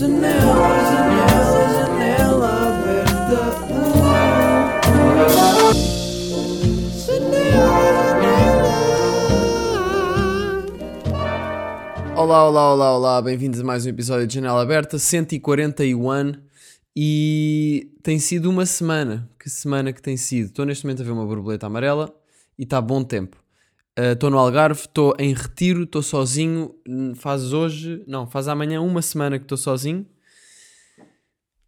Janela, janela, janela aberta. Janela. Olá, olá, olá, olá, bem-vindos a mais um episódio de Janela Aberta, 141 e tem sido uma semana. Que semana que tem sido? Estou neste momento a ver uma borboleta amarela e está bom tempo. Estou uh, no Algarve, estou em retiro, estou sozinho. Faz hoje, não, faz amanhã uma semana que estou sozinho.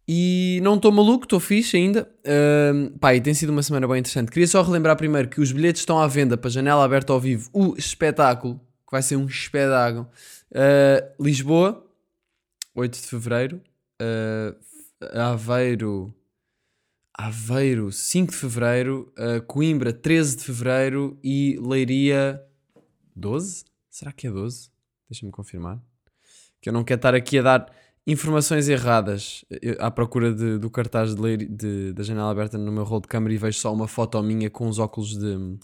E não estou maluco, estou fixe ainda. Uh, pá, e tem sido uma semana bem interessante. Queria só relembrar primeiro que os bilhetes estão à venda para Janela Aberta ao Vivo, o espetáculo, que vai ser um espetáculo. Uh, Lisboa, 8 de Fevereiro. Uh, Aveiro, Aveiro, 5 de Fevereiro. Uh, Coimbra, 13 de Fevereiro. E Leiria, 12? Será que é 12? Deixa-me confirmar. Que eu não quero estar aqui a dar informações erradas eu, à procura de, do cartaz de, Leiria, de, da janela aberta no meu rol de câmera e vejo só uma foto minha com os óculos de, de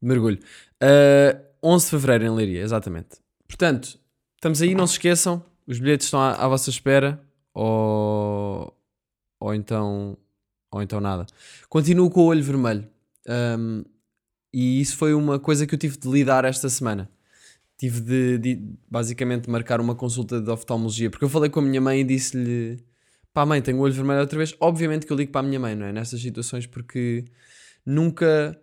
mergulho. Uh, 11 de Fevereiro em Leiria, exatamente. Portanto, estamos aí, não se esqueçam. Os bilhetes estão à, à vossa espera. Ou, ou então ou então nada. Continuo com o olho vermelho. Um, e isso foi uma coisa que eu tive de lidar esta semana. Tive de, de, basicamente marcar uma consulta de oftalmologia, porque eu falei com a minha mãe e disse-lhe: pá, mãe, tenho o olho vermelho outra vez. Obviamente que eu ligo para a minha mãe, não é? Nestas situações, porque nunca,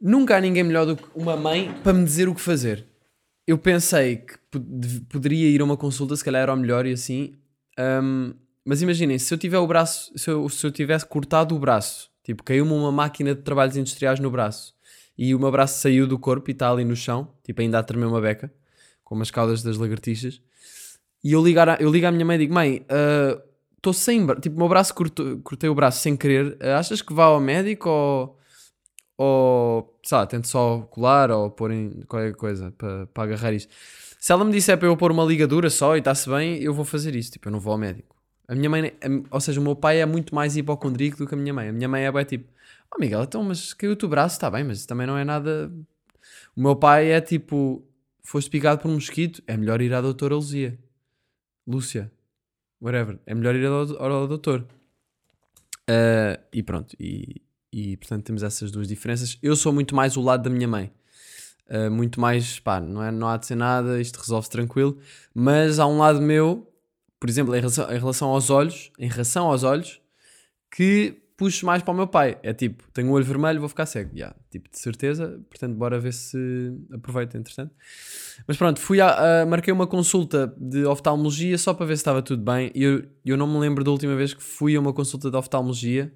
nunca há ninguém melhor do que uma mãe para me dizer o que fazer. Eu pensei que poderia ir a uma consulta, se calhar era o melhor e assim, um, mas imaginem, se eu tiver o braço, se eu, se eu tivesse cortado o braço, tipo, caiu-me uma máquina de trabalhos industriais no braço e o meu braço saiu do corpo e está ali no chão, tipo, ainda a tremer uma beca, com umas caudas das lagartixas, e eu, ligar a, eu ligo à minha mãe e digo: Mãe, estou uh, sem. Tipo, meu braço cortei o braço sem querer, uh, achas que vá ao médico ou. Ou, sei lá, tento só colar ou pôr em qualquer coisa para agarrar isto. Se ela me disser para eu pôr uma ligadura só e está-se bem, eu vou fazer isso. Tipo, eu não vou ao médico. A minha mãe, ou seja, o meu pai é muito mais hipocondríaco do que a minha mãe. A minha mãe é bem tipo, oh Miguel, então, mas caiu-te o braço, está bem, mas também não é nada. O meu pai é tipo, foste picado por um mosquito, é melhor ir à doutora Luzia. Lúcia. Whatever. É melhor ir ao, ao doutor. Uh, e pronto. E, e portanto temos essas duas diferenças. Eu sou muito mais o lado da minha mãe. Uh, muito mais, pá, não, é, não há de ser nada, isto resolve-se tranquilo. Mas há um lado meu, por exemplo, em relação, em relação aos olhos, em relação aos olhos, que puxo mais para o meu pai. É tipo, tenho o olho vermelho, vou ficar cego. Yeah, tipo, de certeza. Portanto, bora ver se aproveita, entretanto. Mas pronto, fui a, a, marquei uma consulta de oftalmologia só para ver se estava tudo bem. E eu, eu não me lembro da última vez que fui a uma consulta de oftalmologia.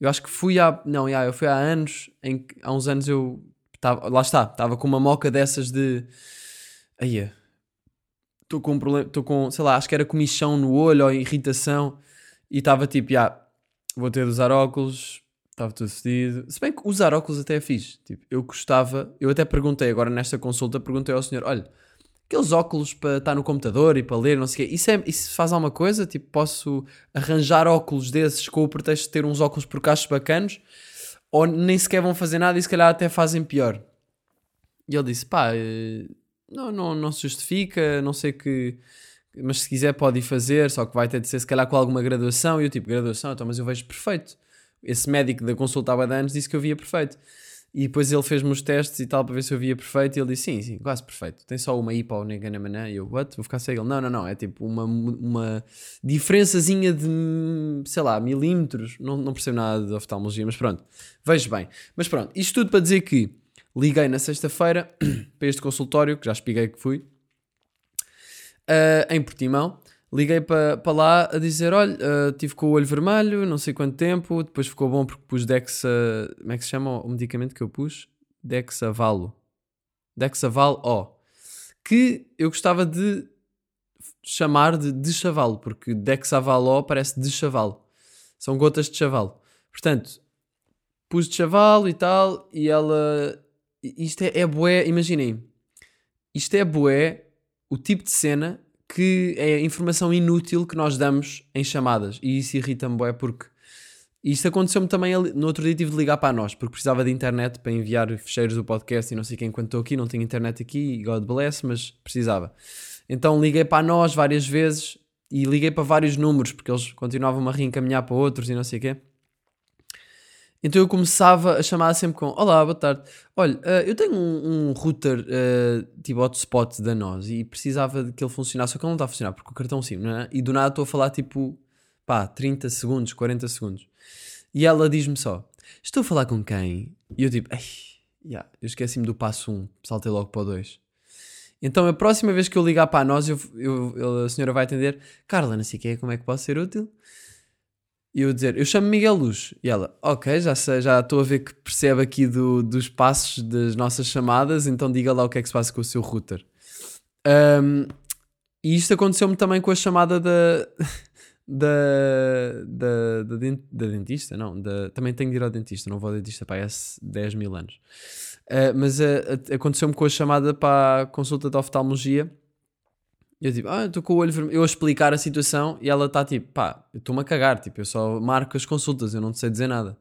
Eu acho que fui há. Não, yeah, eu fui há anos, em, há uns anos eu Tava, lá está, estava com uma moca dessas de. Aí, estou com um problema, estou com, sei lá, acho que era comichão no olho ou irritação e estava tipo, já, vou ter de usar óculos, estava tudo fedido. Se bem que usar óculos até é fixe. Tipo, eu gostava, eu até perguntei agora nesta consulta, perguntei ao senhor, olha, aqueles óculos para estar no computador e para ler, não sei o quê, isso, é, isso faz alguma coisa? Tipo, posso arranjar óculos desses com o pretexto de ter uns óculos por cachos bacanos? ou nem sequer vão fazer nada e se calhar até fazem pior. E ele disse: pá, eh, não, não, não se justifica, não sei que. Mas se quiser pode ir fazer, só que vai ter de ser se calhar com alguma graduação. E eu tipo, graduação, então, mas eu vejo perfeito. Esse médico da consulta há anos disse que eu via perfeito. E depois ele fez-me os testes e tal para ver se eu via perfeito. E ele disse: Sim, sim, quase perfeito. Tem só uma IPA ou Neganamana. E eu, what? Vou ficar cego. Ele, não, não, não. É tipo uma, uma diferençazinha de, sei lá, milímetros. Não, não percebo nada de oftalmologia, mas pronto. Vejo bem. Mas pronto, isto tudo para dizer que liguei na sexta-feira para este consultório, que já expliquei que fui, uh, em Portimão liguei para pa lá a dizer: olha, uh, tive com o olho vermelho, não sei quanto tempo, depois ficou bom porque pus Dexa. Como é que se chama o medicamento que eu pus? Dexavalo. Dexaval O. Que eu gostava de chamar de de chavalo, porque Dexavalo parece de chavalo. São gotas de chavalo. Portanto, pus de chavalo e tal, e ela. Isto é, é bué, imaginem. Isto é bué o tipo de cena que é informação inútil que nós damos em chamadas. E isso irrita-me, é porque isto aconteceu-me também no outro dia tive de ligar para nós, porque precisava de internet para enviar fecheiros do podcast e não sei quem enquanto estou aqui, não tenho internet aqui, God bless, mas precisava. Então liguei para nós várias vezes e liguei para vários números, porque eles continuavam a reencaminhar para outros e não sei o quê. Então eu começava a chamar sempre com Olá, boa tarde. Olha, eh, eu tenho um, um router eh, tipo hotspot da nós e precisava de que ele funcionasse, só que ele não está a funcionar porque o cartão sim, não é? E do nada estou a falar tipo, pá, 30 segundos, 40 segundos. E ela diz-me só: Estou a falar com quem? E eu tipo, Ei, yeah, eu esqueci-me do passo 1, saltei logo para o 2. Então a próxima vez que eu ligar para nós, eu, eu- a senhora vai atender: Carla, não sei o que como é que posso ser útil? E eu dizer, eu chamo Miguel Luz. E ela, ok, já sei, já estou a ver que percebe aqui do- dos passos das nossas chamadas, então diga lá o que é que se passa com o seu router. Ahm, e isto aconteceu-me também com a chamada da. Da, da, da, da dentista, não, da, também tenho de ir ao dentista, não vou ao dentista para há 10 mil anos. Ah, mas ah, aconteceu-me com a chamada para a consulta de oftalmologia. Eu tipo, ah, estou com o olho vermelho. Eu a explicar a situação e ela está tipo, pá, eu estou-me a cagar, tipo, eu só marco as consultas, eu não sei dizer nada.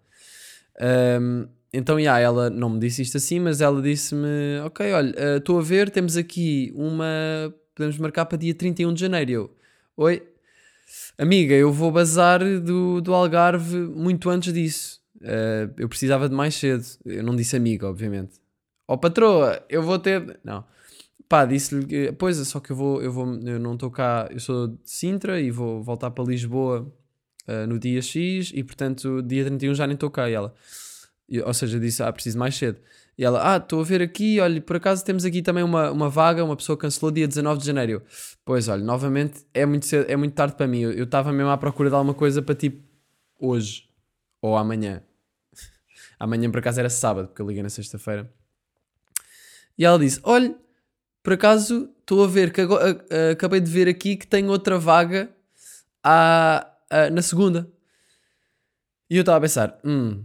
Ahm, então, yeah, ela não me disse isto assim, mas ela disse-me, ok, olha, ah, estou a ver, temos aqui uma, podemos marcar para dia 31 de janeiro. Eu, oi, amiga, eu vou bazar do, do Algarve muito antes disso. Ah, eu precisava de mais cedo. Eu não disse amiga, obviamente. Ó patroa, eu vou ter. Não. Pá, disse-lhe que. Pois é, só que eu vou. Eu, vou, eu não estou cá. Eu sou de Sintra e vou voltar para Lisboa ah, no dia X e portanto dia 31 já nem estou cá. E ela. e- ou seja, disse, ah, preciso mais cedo. E ela, ah, estou a ver aqui, olha, por acaso temos aqui também uma, uma vaga, uma pessoa cancelou dia 19 de janeiro. Pois, olha, novamente é muito, cedo, é muito tarde para mim. Eu estava mesmo à procura de alguma coisa para tipo hoje ou amanhã. amanhã por acaso era sábado, porque eu liguei na sexta-feira. E ela disse: Olha, por acaso estou a ver que agora, acabei de ver aqui que tem outra vaga à- na segunda. E eu estava a pensar: hum,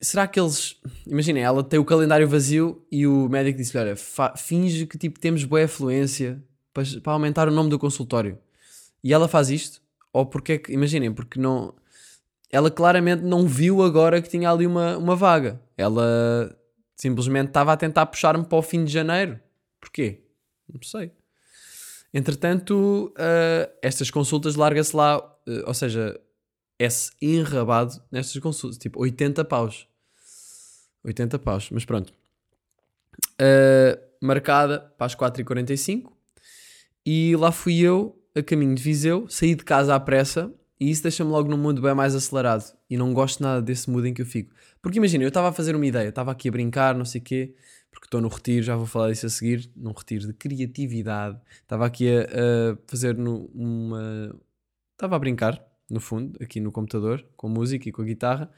será que eles. Imaginem, ela tem o calendário vazio e o médico disse: Olha, finge que tipo, temos boa afluência para, para aumentar o nome do consultório. E ela faz isto? Ou porque é que. Imaginem, porque não. Ela claramente não viu agora que tinha ali uma, uma vaga. Ela simplesmente estava a tentar puxar-me para o fim de janeiro. Porquê? Não sei. Entretanto, ah, estas consultas larga-se lá, ah, ou seja, é-se enrabado nestas consultas, tipo 80 paus. 80 paus, mas pronto. Ah, marcada para as 4h45 e lá fui eu, a caminho de Viseu, saí de casa à pressa e isso deixa-me logo num mundo bem mais acelerado e não gosto nada desse mood em que eu fico. Porque imagina, eu estava a fazer uma ideia, estava aqui a brincar, não sei o quê, porque estou no retiro, já vou falar disso a seguir, num retiro de criatividade. Estava aqui a, a fazer no- uma. Estava a brincar, no fundo, aqui no computador, com música e com a guitarra,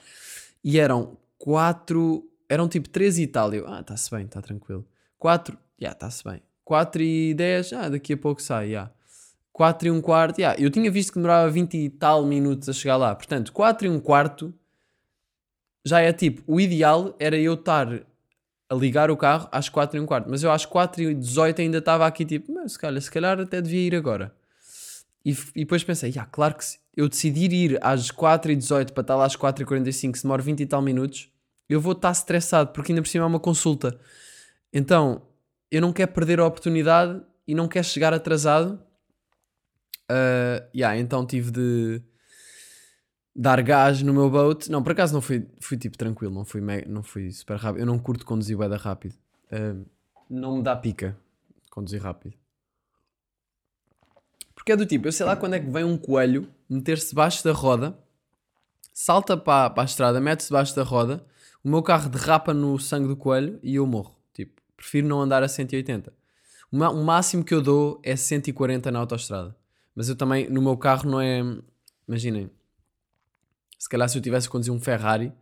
e eram quatro. Eram tipo três e tal. Eu, ah, está-se bem, está tranquilo. Quatro, já, está-se bem. Quatro e dez, ah, daqui a pouco sai, já. 4 e um quarto, yeah, eu tinha visto que demorava 20 e tal minutos a chegar lá, portanto, 4 e um quarto já é tipo, o ideal era eu estar a ligar o carro às 4 e um quarto, mas eu às 4 e 18 ainda estava aqui tipo, mas se calhar, se calhar até devia ir agora. E, e depois pensei, yeah, claro que se eu decidir ir às 4 e 18 para estar lá às 4 e 45, se demora 20 e tal minutos, eu vou estar estressado, porque ainda por cima é uma consulta. Então, eu não quero perder a oportunidade e não quero chegar atrasado. Uh, yeah, então tive de dar gás no meu boat. Não, por acaso não fui, fui tipo tranquilo, não fui, me- não fui super rápido. Eu não curto conduzir bué da rápido. Uh, não me dá pica conduzir rápido. Porque é do tipo, eu sei lá quando é que vem um coelho meter-se debaixo da roda, salta para, para a estrada, mete-se debaixo da roda, o meu carro derrapa no sangue do coelho e eu morro. Tipo, prefiro não andar a 180. O ma- o máximo que eu dou é 140 na autoestrada. Mas eu também, no meu carro, não é. Imaginem, se calhar se eu tivesse a conduzir um Ferrari,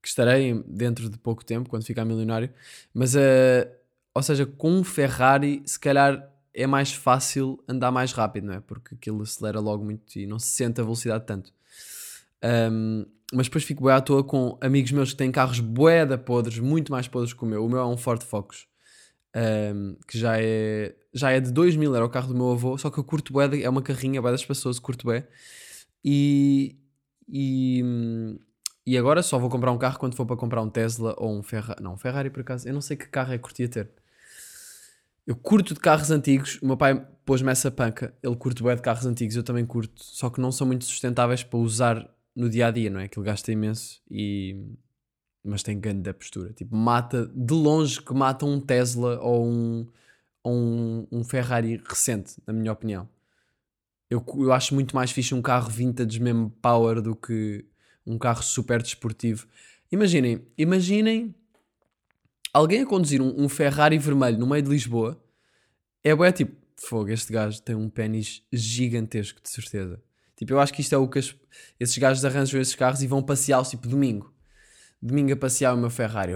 que estarei dentro de pouco tempo, quando ficar milionário, mas, eh, ou seja, com um Ferrari, se calhar é mais fácil andar mais rápido, não é? Porque aquilo acelera logo muito e não se sente a velocidade tanto. Um, mas depois fico bué à toa com amigos meus que têm carros bué da podres, muito mais podres que o meu. O meu é um Ford Focus, um, que já é, já é de 2000, era o carro do meu avô, só que eu curto bué, é uma carrinha bué das pessoas, curto bué. E, e, e agora só vou comprar um carro quando for para comprar um Tesla ou um Ferrari. Não, um Ferrari por acaso, eu não sei que carro é que curtia ter. Eu curto de carros antigos. O meu pai pôs-me essa panca. Ele curte bem de carros antigos, eu também curto. Só que não são muito sustentáveis para usar no dia a dia, não é? Aquilo gasta imenso e. Mas tem grande da postura. Tipo, mata de longe que mata um Tesla ou um, um, um Ferrari recente, na minha opinião. Eu, eu acho muito mais fixe um carro vintage mesmo power do que um carro super desportivo. Imaginem, imaginem alguém a conduzir um, um Ferrari vermelho no meio de Lisboa. É bué tipo, fogo, este gajo tem um pênis gigantesco, de certeza. Tipo, eu acho que isto é o que as- esses gajos arranjam esses carros e vão passeá-los, tipo, domingo. Domingo a passear o meu Ferrari.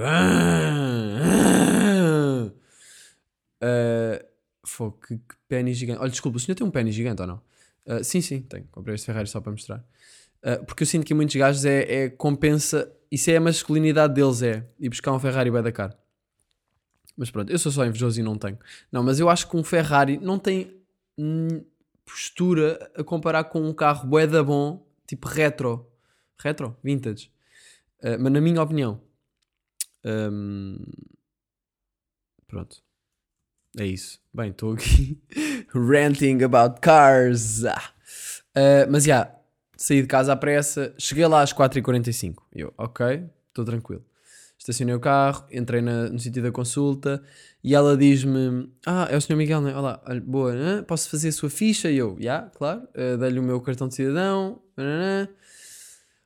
Uh, fogo, que, que pênis gigante. Olha, desculpa, o senhor tem um pênis gigante ou não? Uh, sim, sim, tenho. Comprei este Ferrari só para mostrar. Uh, porque eu sinto que muitos gajos é, é compensa. Isso é a masculinidade deles, é ir buscar um Ferrari bem da cara. Mas pronto, eu sou só invejoso e não tenho. Não, mas eu acho que um Ferrari não tem hum, postura a comparar com um carro bué da bom, tipo retro. Retro? Vintage. Uh, mas na minha opinião. hum, pronto. É isso. Bem, estou aqui ranting about cars. Uh, mas já, saí de casa à pressa, cheguei lá às 4h45. Eu, ok, estou tranquilo. Estacionei o carro, entrei na- no sítio da consulta e ela diz-me: Ah, é o Sr. Miguel, não é? Olá, boa, hã? posso fazer a sua ficha? E eu, já, claro, uh, dei-lhe o meu cartão de cidadão.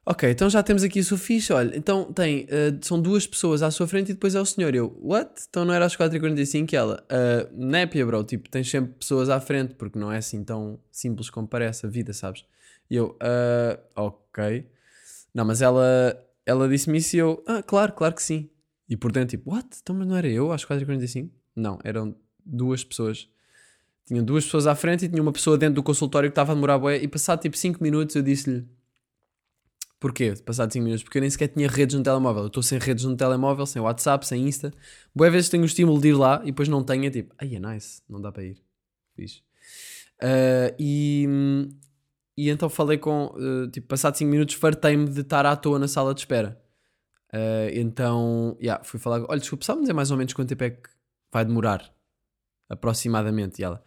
Ok, então já temos aqui sua ficha. Olha, então tem, uh, são duas pessoas à sua frente e depois é o senhor. Eu, what? Então não era às 4h45 e ela, uh, népia, bro, tipo, tens sempre pessoas à frente porque não é assim tão simples como parece a vida, sabes? E eu, "Ah, ok. Não, mas ela, ela disse-me isso e eu, ah, claro, claro que sim. E por dentro, tipo, what? Então, mas não era eu às 4h45? Não, eram duas pessoas. Tinham duas pessoas à frente e tinha uma pessoa dentro do consultório que estava a demorar bué. E passado tipo 5 minutos eu disse-lhe, porquê? Passado 5 minutos? Porque eu nem sequer tinha redes no telemóvel. Eu estou sem redes no telemóvel, sem WhatsApp, sem Insta. Boa vezes tenho o estímulo de ir lá e depois não tenho, é tipo, ai é nice, não dá para ir. Fixe. Ah, e, e então falei com, eh, tipo, passado 5 minutos, fartei-me de estar à toa na sala de espera. Eh, então, yeah, fui falar, olha, desculpa, sabe-me dizer mais ou menos quanto tempo é que vai demorar? Aproximadamente. E ela,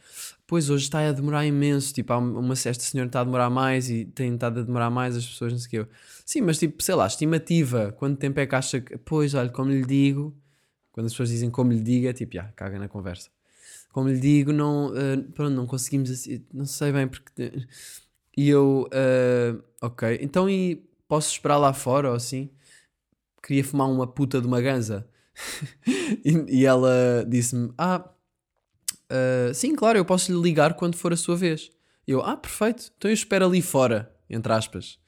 pois hoje está a demorar imenso, tipo, há uma, esta senhora está a demorar mais e tem estado a demorar mais as pessoas, não sei o quê. Sim, mas tipo, sei lá, estimativa, quanto tempo é que acha que, pois, olha, como lhe digo, quando as pessoas dizem como lhe digo, é tipo, já, caga na conversa. Como lhe digo, não, eh, pronto, não conseguimos, assim, não sei bem porque... E eu, eh, ok, então e posso esperar lá fora ou assim? Queria fumar uma puta de uma ganza. e, e ela disse-me, ah, eh, sim, claro, eu posso lhe ligar quando for a sua vez. Eu, ah, perfeito, então eu espero ali fora, entre aspas.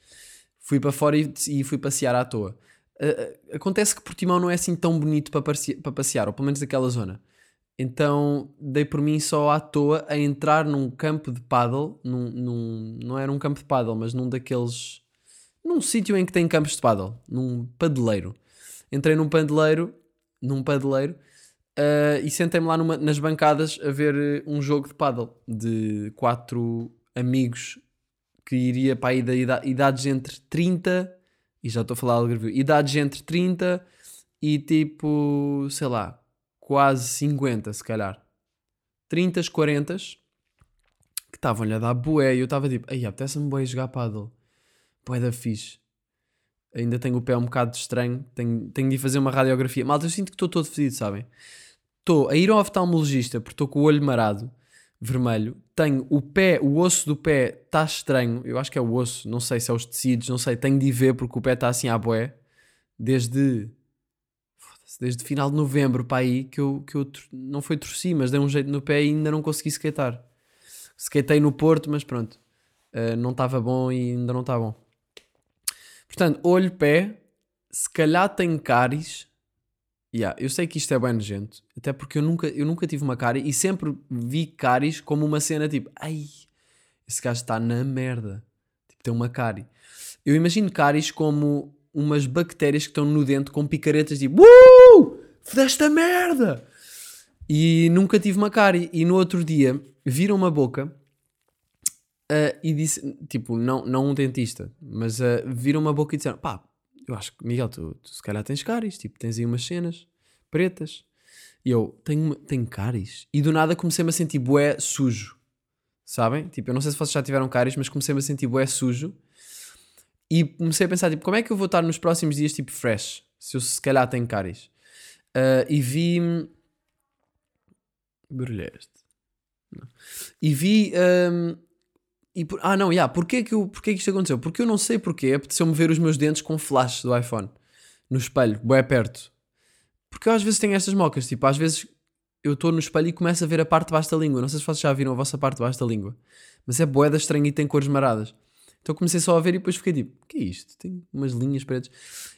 Fui para fora e, fui passear à toa. Eh, acontece que Portimão não é assim tão bonito para, para passear, ou pelo menos daquela zona. Então dei por mim só à toa a entrar num campo de paddle, num, num- não era um campo de paddle, mas num daqueles. num sítio em que tem campos de paddle, num padeleiro. Entrei num padeleiro, num padeleiro, ah, e sentei-me lá numa- nas bancadas a ver eh, um jogo de paddle de quatro amigos que iria para aí da ida- idades entre 30 e já estou a falar algo idades entre 30 e tipo, sei lá, quase 50, se calhar. 30, 40 que estavam-lhe a dar bué e eu estava tipo, ai, apetece-me bué jogar paddle. Bué da fixe. Ainda tenho o pé um bocado estranho, tenho, tenho de fazer uma radiografia. Malta, eu sinto que estou todo fedido, sabem? Estou a ir ao oftalmologista porque estou com o olho marado, vermelho. Tenho o pé, o osso do pé está estranho. Eu acho que é o osso, não sei se é os tecidos, não sei. Tenho de ir ver porque o pé está assim à bué. Desde desde final de novembro para aí que eu, que eu não foi torci, mas dei um jeito no pé e ainda não consegui skatear. Skatei no Porto, mas pronto, eh, não estava bom e ainda não está bom. Portanto, olho, pé, se calhar tenho cáries. Yeah, eu sei que isto é bem nojento, até porque eu nunca, eu nunca tive uma cárie e sempre vi cáries como uma cena tipo, ai, esse gajo está na merda, tipo, tem uma cárie. Eu imagino cáries como umas bactérias que estão no dente com picaretas tipo, uh, fodeste a merda! E nunca tive uma cárie. E no outro dia viram uma boca ah, e disse, tipo, não, não um dentista, mas ah, viram uma boca e disseram, pá, eu acho que, Miguel, tu, tu se calhar tens cáries, tipo, tens aí umas cenas pretas. E eu, tenho, tenho cáries? E do nada comecei-me a sentir bué sujo. Sabem? Tipo, eu não sei se vocês já tiveram cáries, mas comecei-me a sentir bué sujo. E comecei a pensar, tipo, como é que eu vou estar nos próximos dias, tipo, fresh? Se eu se calhar tenho cáries. Ah, e vi... Brilhaste. Não. E vi... ahm, e por- ah, não, yeah, porquê que, eu, porquê que isto aconteceu? Porque eu não sei porquê, apeteceu-me ver os meus dentes com flash do iPhone. No espelho, bué perto. Porque eu às vezes tenho estas mocas, tipo, às vezes eu estou no espelho e começo a ver a parte de baixo da língua. Não sei se vocês já viram a vossa parte de baixo da língua. Mas é boeda estranha e tem cores maradas. Então comecei só a ver e depois fiquei tipo, que é isto? Tem umas linhas pretas.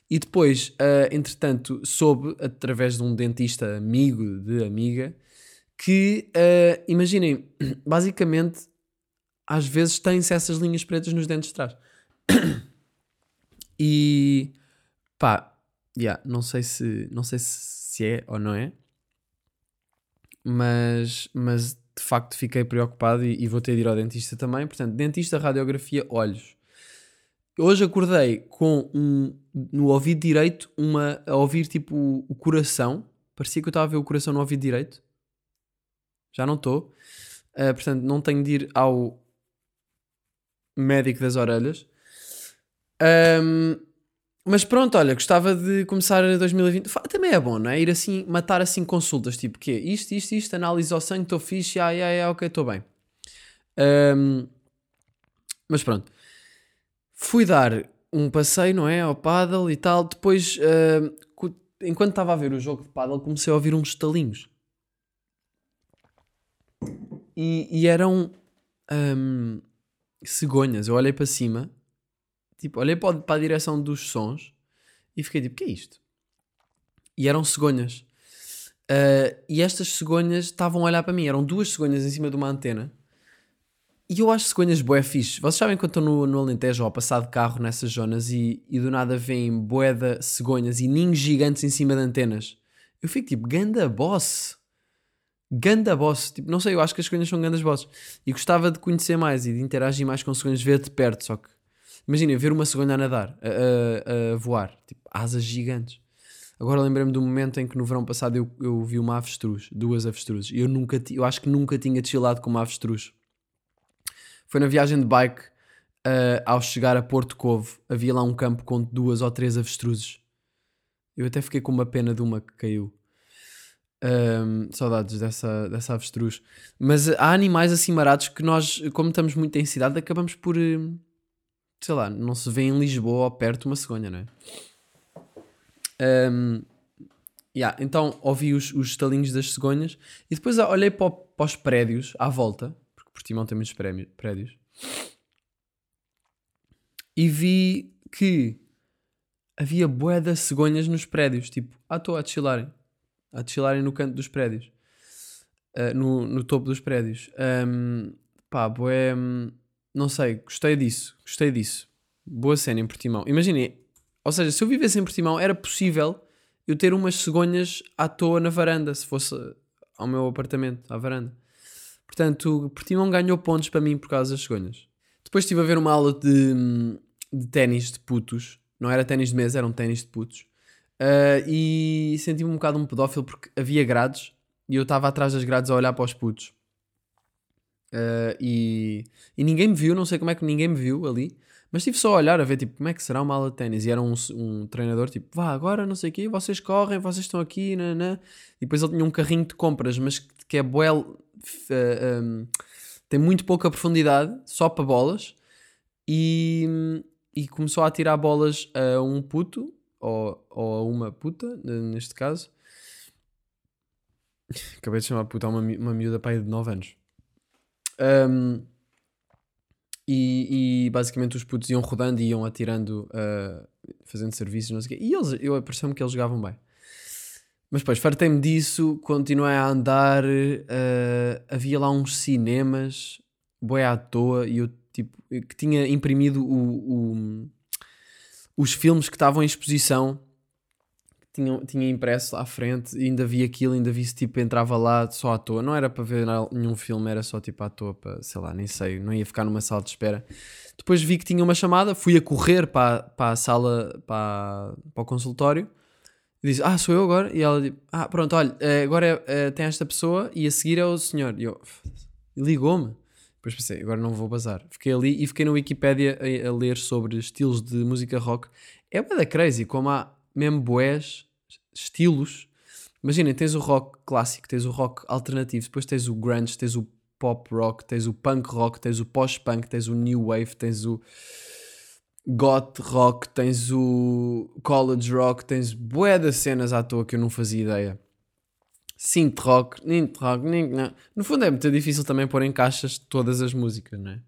E depois, ah, entretanto, soube, através de um dentista amigo de amiga, que, ah, imaginem, basicamente, às vezes tem-se essas linhas pretas nos dentes de trás. E, pá, yeah, não sei se, não sei se é ou não é, mas, mas de facto fiquei preocupado e, e vou ter de ir ao dentista também. Portanto, dentista, radiografia, olhos. Hoje acordei com um, no ouvido direito uma, a ouvir tipo o, o coração. Parecia que eu estava a ver o coração no ouvido direito. Já não estou. Ah, portanto, não tenho de ir ao médico das orelhas. Ahm, mas pronto, olha, gostava de começar 2020. Fa- Também é bom, não é? Ir assim, matar assim consultas, tipo, que Isto, isto, isto, análise ao sangue, estou fixe, ai, ai, ai, ok, estou bem. Ahm, mas pronto. Fui dar um passeio, não é? Ao paddle e tal. Depois, co- enquanto estava a ver o jogo de paddle, comecei a ouvir uns estalinhos. E, e eram ahm, cegonhas. Eu olhei para cima Tipo, olhei para, para a direção dos sons e fiquei tipo, que é isto? E eram cegonhas. Ah, e estas cegonhas estavam a olhar para mim. Eram duas cegonhas em cima de uma antena. E eu acho cegonhas bué fixe. Vocês sabem quando estou no, no Alentejo ou a passar de carro nessas zonas e, e do nada vêm de cegonhas e ninhos gigantes em cima de antenas. Eu fico tipo, ganda boss. Ganda boss. Tipo, não sei, eu acho que as cegonhas são gandas bosses. E gostava de conhecer mais e de interagir mais com cegonhas, ver de perto, só que Imaginem, ver uma cegonha a nadar, a, a- a voar, tipo, asas gigantes. Agora lembrei-me do momento em que no verão passado eu, eu vi uma avestruz, duas avestruzes, e eu nunca, eu acho que nunca tinha desfilado com uma avestruz. Foi na viagem de bike, ah, ao chegar a Porto Covo, havia lá um campo com duas ou três avestruzes. Eu até fiquei com uma pena de uma que caiu. Ahm, saudades dessa, dessa avestruz. Mas há animais assim marados que nós, como estamos muito em cidade, acabamos por. hum, sei lá, não se vê em Lisboa ou perto uma cegonha, não é? Ahm, yeah, então ouvi os, os estalinhos das cegonhas e depois olhei para, o- para os prédios à volta, porque Portimão tem muitos prédios, e vi que havia bué de cegonhas nos prédios, tipo, ah, estou a chilarem, a chilarem no canto dos prédios, Ah, no, no topo dos prédios. Ahm, pá, hum, não sei, gostei disso, gostei disso. Boa cena em Portimão. Imaginem, ou seja, se eu vivesse em Portimão, era possível eu ter umas cegonhas à toa na varanda, se fosse ao meu apartamento, à varanda. Portanto, Portimão ganhou pontos para mim por causa das cegonhas. Depois estive a ver uma aula de, de ténis de putos. Não era ténis de mesa, eram ténis de putos. Ah, e senti-me um bocado um pedófilo porque havia grades e eu estava atrás das grades a olhar para os putos. Ah, e, e ninguém me viu, não sei como é que ninguém me viu ali, mas estive só a olhar a ver tipo, como é que será uma aula de ténis. E era um, um treinador tipo, vá agora, não sei o quê, vocês correm, vocês estão aqui, nanã. E depois ele tinha um carrinho de compras, mas que, é f- ah, um, tem muito pouca profundidade, só para bolas. E, e começou a tirar bolas a um puto, ou, ou a uma puta, neste caso. Acabei de chamar puta uma, uma miúda pai de 9 anos. Um, e, e basicamente os putos iam rodando e iam atirando, uh, fazendo serviços, não sei o quê. E eles, eu pareceu-me que eles jogavam bem. Mas depois, fartei-me disso, continuei a andar, uh, havia lá uns cinemas, boi à toa, e eu tipo, que tinha imprimido o, o- os filmes que estavam em exposição, tinha, tinha impresso à frente, e ainda vi aquilo, ainda vi se tipo entrava lá só à toa. Não era para ver nenhum filme, era só tipo à toa, para, sei lá, nem sei, não ia ficar numa sala de espera. Depois vi que tinha uma chamada, fui a correr para, para a sala, para, para o consultório, Eu disse, ah, sou eu agora? E ela disse, ah, pronto, olha, eh, agora é- eh, tem esta pessoa e a seguir é o senhor. E eu, e ligou-me. Depois pensei, agora não vou bazar. Fiquei ali e fiquei na Wikipédia a, a ler sobre estilos de música rock. É bué da crazy, como há mesmo boés, estilos. Imaginem, tens o rock clássico, tens o rock alternativo, depois tens o grunge, tens o pop rock, tens o punk rock, tens o post-punk, tens o new wave, tens o goth rock, tens o college rock, tens bué das cenas à toa que eu não fazia ideia. Synth rock, synth rock, no fundo é muito difícil também pôr em caixas todas as músicas, não é?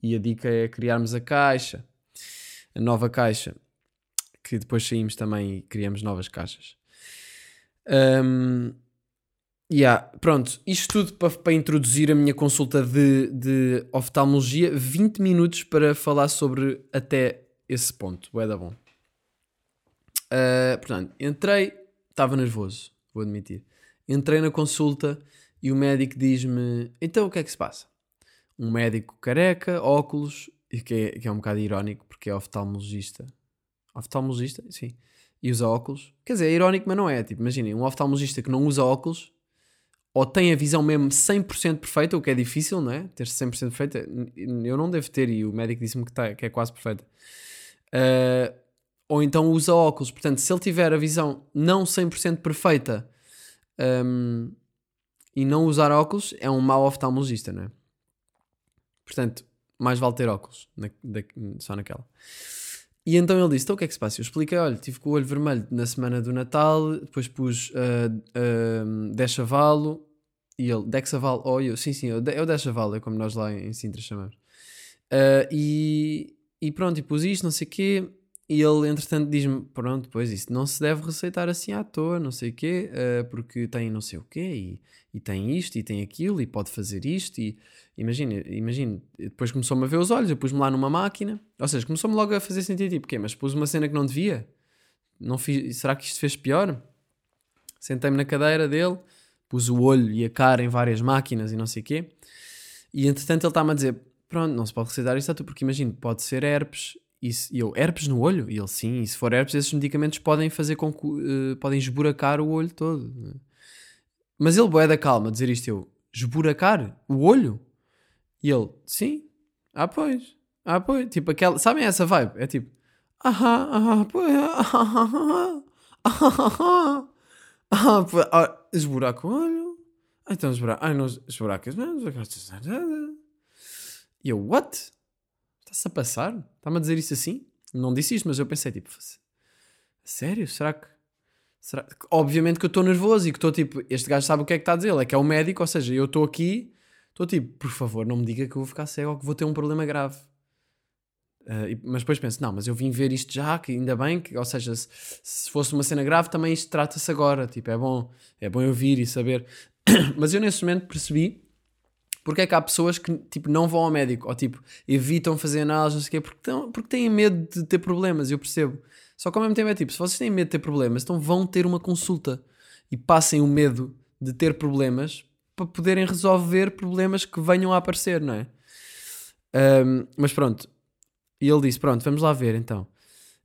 E a dica é criarmos a caixa, a nova caixa, que depois saímos também e criamos novas caixas. Um, yeah, pronto, isto tudo para, para introduzir a minha consulta de, de oftalmologia, 20 minutos para falar sobre até esse ponto, é da bom. Uh, portanto, entrei, estava nervoso, vou admitir. Entrei na consulta e o médico diz-me: Então o que é que se passa? Um médico careca, óculos, e que é, que é um bocado irónico porque é oftalmologista. Oftalmologista? Sim. E usa óculos. Quer dizer, é irónico, mas não é. Tipo, imaginem, um oftalmologista que não usa óculos ou tem a visão mesmo 100% perfeita, o que é difícil, não é? Ter 100% perfeita. Eu não devo ter e o médico disse-me que, tá- que é quase perfeita. Uh, ou então usa óculos. Portanto, se ele tiver a visão não 100% perfeita um, e não usar óculos, é um mau oftalmologista, não é? Portanto, mais vale ter óculos, na- da- só naquela. E então ele disse: Então o que é que se passa? Eu expliquei: Olha, tive com o olho vermelho na semana do Natal, depois pus uh, uh, e ele, Dexaval, oh, eu, sim, sim, é o Dechavalo, é como nós lá em Sintra chamamos. Uh, e, e pronto, e pus isto, não sei o quê. E ele, entretanto, diz-me: Pronto, pois isso não se deve receitar assim à toa, não sei o quê, uh, porque tem não sei o quê, e, e tem isto, e tem aquilo, e pode fazer isto. E imagina, imagina, depois começou-me a ver os olhos, eu pus-me lá numa máquina, ou seja, começou-me logo a fazer sentido: tipo, quê? Mas pus uma cena que não devia? Não fiz, será que isto fez pior? Sentei-me na cadeira dele, pus o olho e a cara em várias máquinas e não sei o quê. E entretanto ele está-me a dizer: Pronto, não se pode receitar isto a tu, porque imagina, pode ser herpes. Se- e eu, herpes no olho? E ele, sim, e se for herpes, esses medicamentos podem fazer com que, eh, podem esburacar o olho todo. Mas ele, boé da calma, dizer isto, eu, esburacar o olho? E ele, sim, ah, pois, ah, pois, tipo aquela, sabem essa vibe? É tipo, ah, ah, pois, ah, ah, ah, ah, esburaca o olho? Ah, então esburaca, ai, não, esburaca, não, e eu, what? Está-se a passar? Está-me a dizer isso assim? Não disse isto, mas eu pensei, tipo, sério? Será que. Será? Obviamente que eu estou nervoso e que estou tipo, este gajo sabe o que é que está a dizer, ele é que é o médico, ou seja, eu estou aqui, estou tipo, por favor, não me diga que eu vou ficar cego ou que vou ter um problema grave. E- mas depois penso, não, mas eu vim ver isto já, que ainda bem, que, ou seja, se, se fosse uma cena grave, também isto trata-se agora, tipo, é bom, é bom eu vir e saber. mas eu nesse momento percebi porque é que há pessoas que tipo, não vão ao médico ou tipo, evitam fazer análises, não sei o quê, porque, tão, porque têm medo de ter problemas, eu percebo. Só que ao mesmo tempo é tipo, se vocês têm medo de ter problemas, então vão ter uma consulta e passem o medo de ter problemas para poderem resolver problemas que venham a aparecer, não é? Ahm, mas pronto, e ele disse: Pronto, vamos lá ver então.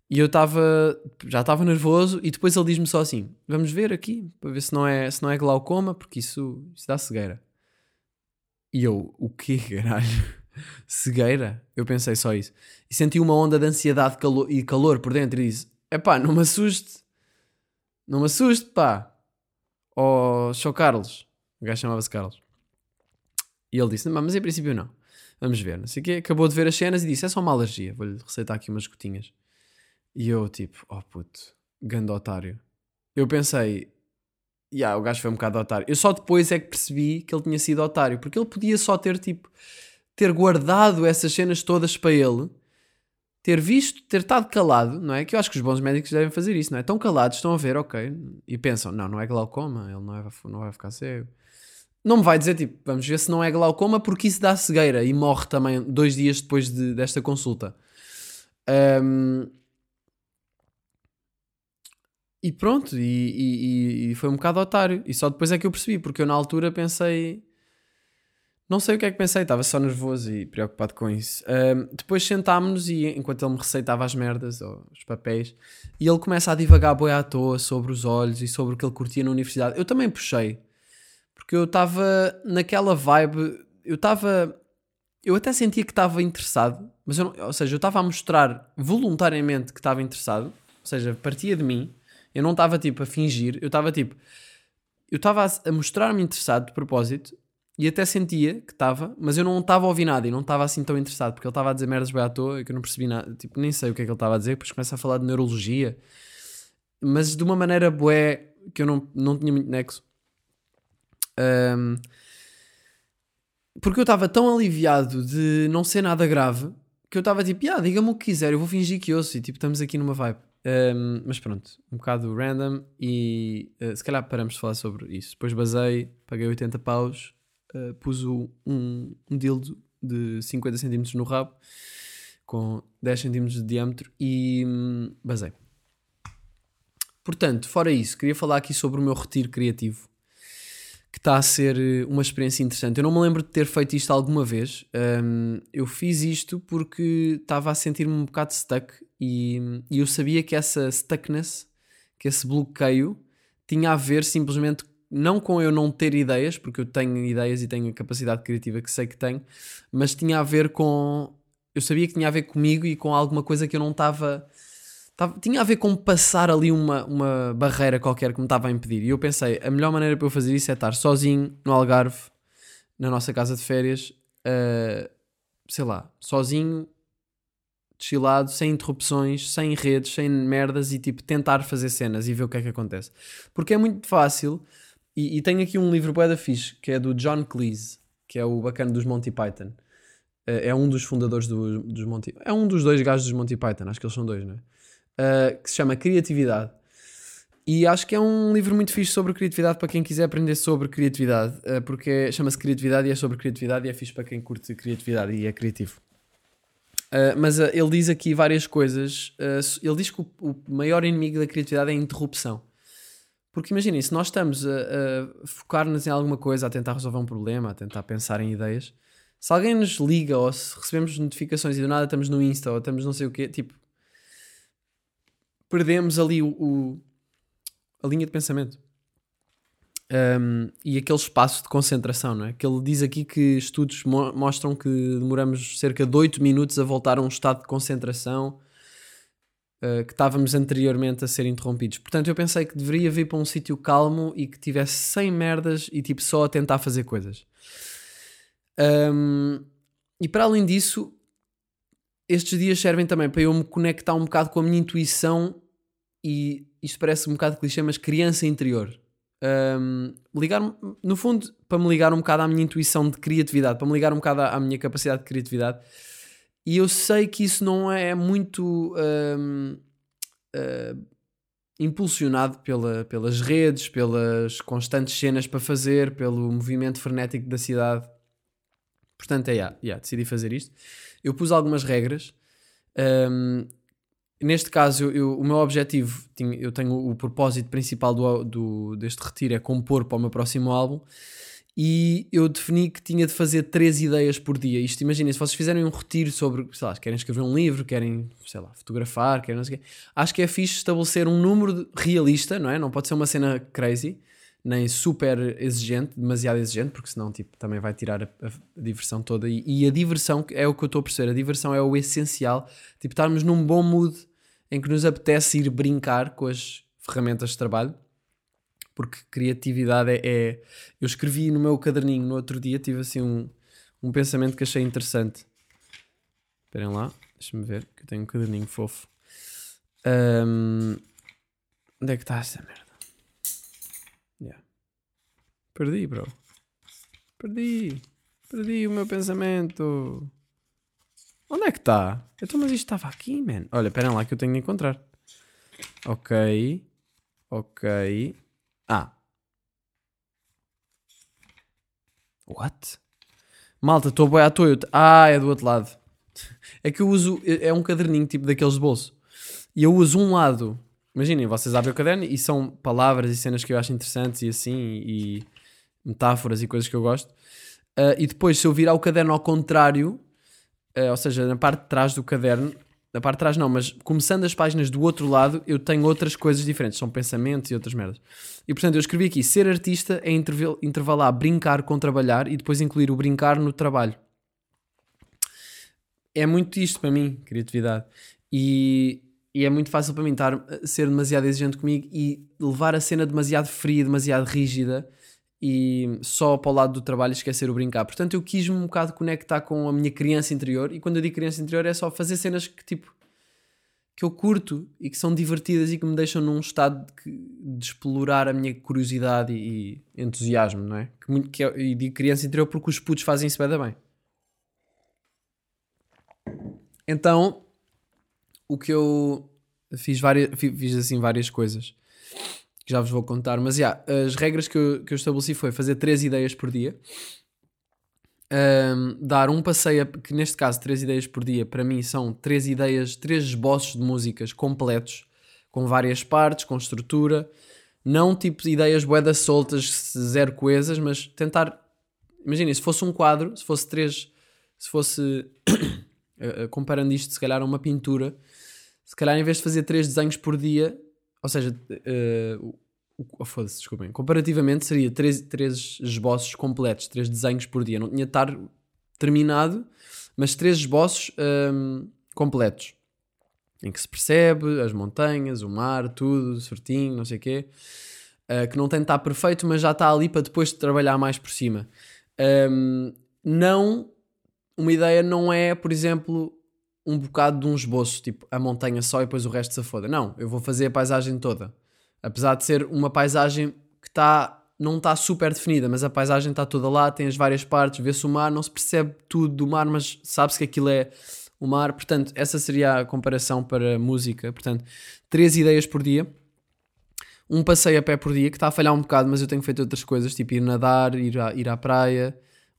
E eu estava, já estava nervoso, e depois ele diz-me só assim: Vamos ver aqui, para ver se não é, se não é glaucoma, porque isso, isso dá cegueira. E eu, o quê, caralho? Cegueira? Eu pensei só isso. E senti uma onda de ansiedade calo- e calor por dentro e disse: Epá, não me assuste. Não me assuste, pá. Ó, Sr. Carlos. O gajo chamava-se Carlos. E ele disse: "Não, Mas em princípio não. Vamos ver. Não sei o quê. Acabou de ver as cenas e disse: É só uma alergia. Vou-lhe receitar aqui umas gotinhas. E eu, tipo, oh puto, ganda otário. Eu pensei, yeah, o gajo foi um bocado otário. Eu só depois é que percebi que ele tinha sido otário, porque ele podia só ter, tipo, ter guardado essas cenas todas para ele, ter visto, ter estado calado, não é? Que eu acho que os bons médicos devem fazer isso, não é? Estão calados, estão a ver, ok, e pensam, não, não é glaucoma, ele não, é, não vai ficar cego. Não me vai dizer, tipo, vamos ver se não é glaucoma, porque isso dá cegueira e morre também dois dias depois de- desta consulta. Ahm, e pronto, e, e- e- foi um bocado otário. E só depois é que eu percebi, porque eu na altura pensei. Não sei o que é que pensei, estava só nervoso e preocupado com isso. Ahm, depois sentámos-nos e enquanto ele me receitava as merdas, ou os papéis, e ele começa a divagar boi à toa sobre os olhos e sobre o que ele curtia na universidade. Eu também puxei, porque eu estava naquela vibe, eu estava. Eu até sentia que estava interessado, mas eu não, ou seja, eu estava a mostrar voluntariamente que estava interessado, ou seja, partia de mim, eu não estava tipo a fingir, eu estava tipo, eu estava a, mostrar-me interessado de propósito e até sentia que estava, mas eu não estava a ouvir nada e não estava assim tão interessado, porque ele estava a dizer merdas bem à toa e que eu não percebi nada, tipo, nem sei o que é que ele estava a dizer, depois começa a falar de neurologia, mas de uma maneira bué que eu não, não tinha muito nexo. Ahm, porque eu estava tão aliviado de não ser nada grave que eu estava tipo, ah, diga-me o que quiser, eu vou fingir que ouço e tipo, estamos aqui numa vibe. Ahm, mas pronto, um bocado random e eh, se calhar paramos de falar sobre isso. Depois basei, paguei 80 paus, eh, pus um, um dildo de 50 cm no rabo com 10 cm de diâmetro e hum, basei. Portanto, fora isso, queria falar aqui sobre o meu retiro criativo que está a ser eh, uma experiência interessante. Eu não me lembro de ter feito isto alguma vez. Hum, eu fiz isto porque estava a sentir-me um bocado stuck e, e eu sabia que essa stuckness, que esse bloqueio, tinha a ver simplesmente não com eu não ter ideias, porque eu tenho ideias e tenho a capacidade criativa que sei que tenho, mas tinha a ver com. Eu sabia que tinha a ver comigo e com alguma coisa que eu não estava. Tinha a ver com passar ali uma, uma barreira qualquer que me estava a impedir. E eu pensei, a melhor maneira para eu fazer isso é estar sozinho no Algarve, na nossa casa de férias, ah, sei lá, sozinho, chillado, sem interrupções, sem redes, sem merdas e tipo tentar fazer cenas e ver o que é que acontece. Porque é muito fácil. E, e tenho aqui um livro bué fixe que é do John Cleese, que é o bacana dos Monty Python. Eh, É um dos fundadores do- dos Monty É um dos dois gajos dos Monty Python, acho que eles são dois, não é? Eh, que se chama Criatividade. E acho que é um livro muito fixe sobre criatividade para quem quiser aprender sobre criatividade, eh, porque é- chama-se Criatividade e é sobre criatividade e é fixe para quem curte criatividade e é criativo. Uh, mas uh, ele diz aqui várias coisas. Uh, ele diz que o, o maior inimigo da criatividade é a interrupção. Porque imaginem, se nós estamos a, a focar-nos em alguma coisa, a tentar resolver um problema, a tentar pensar em ideias, se alguém nos liga ou se recebemos notificações e do nada estamos no Insta ou estamos não sei o quê, tipo, perdemos ali o, o- a linha de pensamento. Um, e aquele espaço de concentração, não é? Que ele diz aqui que estudos mo- mostram que demoramos cerca de 8 minutos a voltar a um estado de concentração uh, que estávamos anteriormente a ser interrompidos. Portanto, eu pensei que deveria vir para um sítio calmo e que tivesse sem merdas e tipo só a tentar fazer coisas. Um, e para além disso, estes dias servem também para eu me conectar um bocado com a minha intuição e isto parece um bocado clichê, mas criança interior. Um, ligar no fundo, para me ligar um bocado à minha intuição de criatividade, para me ligar um bocado à, minha capacidade de criatividade. E eu sei que isso não é muito um, uh, impulsionado pela, pelas redes, pelas constantes cenas para fazer, pelo movimento frenético da cidade. Portanto, é, yeah, yeah, decidi fazer isto. Eu pus algumas regras. Um, neste caso, eu- eu- o meu objetivo, eu tenho o propósito principal do, do- deste retiro é compor para o meu próximo álbum e eu defini que tinha de fazer três ideias por dia. Isto, imaginem, se vocês fizerem um retiro sobre, sei lá, querem escrever um livro, querem, sei lá, fotografar, querem não sei o quê, acho que é fixe estabelecer um número realista, não é? Não pode ser uma cena crazy, nem super exigente, demasiado exigente, porque senão tipo, também vai tirar a, a diversão toda. E, e a diversão é o que eu estou a perceber, a diversão é o essencial, tipo, estarmos num bom mood em que nos apetece ir brincar com as ferramentas de trabalho, porque criatividade é. é- Eu escrevi no meu caderninho no outro dia, tive assim um, um pensamento que achei interessante. Esperem lá, deixa-me ver, que eu tenho um caderninho fofo. Ahm, onde é que está essa merda? Yeah. Perdi, bro. Perdi. Perdi o meu pensamento. Onde é que está? Então, mas isto estava aqui, man. Olha, esperem lá que eu tenho de encontrar. Ok. Ok. Ah. What? Malta, estou bem à toa. Ah, é do outro lado. É que eu uso. É é um caderninho tipo daqueles de bolso. E eu uso um lado. Imaginem, vocês abrem o caderno e são palavras e cenas que eu acho interessantes e assim. E metáforas e coisas que eu gosto. Uh, e depois, se eu virar o caderno ao contrário, uh, ou seja, na parte de trás do caderno, na parte de trás não, mas começando as páginas do outro lado, eu tenho outras coisas diferentes, são pensamentos e outras merdas. E portanto, eu escrevi aqui: ser artista é interval- intervalar brincar com trabalhar e depois incluir o brincar no trabalho. É muito isto para mim, criatividade. E, e é muito fácil para mim estar ser demasiado exigente comigo e levar a cena demasiado fria, demasiado rígida e só para o lado do trabalho esquecer o brincar. Portanto, eu quis-me um bocado conectar com a minha criança interior e quando eu digo criança interior é só fazer cenas que tipo que eu curto e que são divertidas e que me deixam num estado de, de explorar a minha curiosidade e, e entusiasmo, não é? Que, que é- e digo criança interior porque os putos fazem isso bem bem. Então, o que eu fiz, várias, fi- fiz assim várias coisas que já vos vou contar, mas já, as regras que eu, que eu estabeleci foi fazer três ideias por dia, Ahm, dar um passeio, que neste caso três ideias por dia, para mim são três ideias, três esboços de músicas completos, com várias partes, com estrutura, não tipo ideias boedas soltas, zero coesas, mas tentar, imaginem, se fosse um quadro, se fosse três, se fosse, eh, eh, comparando isto se calhar a uma pintura, se calhar em vez de fazer três desenhos por dia, ou seja, o- oh, foda-se, desculpem, comparativamente seria três, três esboços completos, três desenhos por dia, não tinha de estar terminado, mas três esboços hum, completos, em que se percebe as montanhas, o mar, tudo certinho, não sei o quê, uh, que não tem de estar perfeito, mas já está ali para depois trabalhar mais por cima. Hum, não, uma ideia não é, por exemplo, um bocado de um esboço, tipo a montanha só e depois o resto se foda. Não, eu vou fazer a paisagem toda. Apesar de ser uma paisagem que está não está super definida, mas a paisagem está toda lá, tem as várias partes, vê-se o mar, não se percebe tudo do mar, mas sabe-se que aquilo é o mar. Portanto, essa seria a comparação para música. Portanto, três ideias por dia. Um passeio a pé por dia, que está a falhar um bocado, mas eu tenho feito outras coisas, tipo ir nadar, ir à, ir à praia.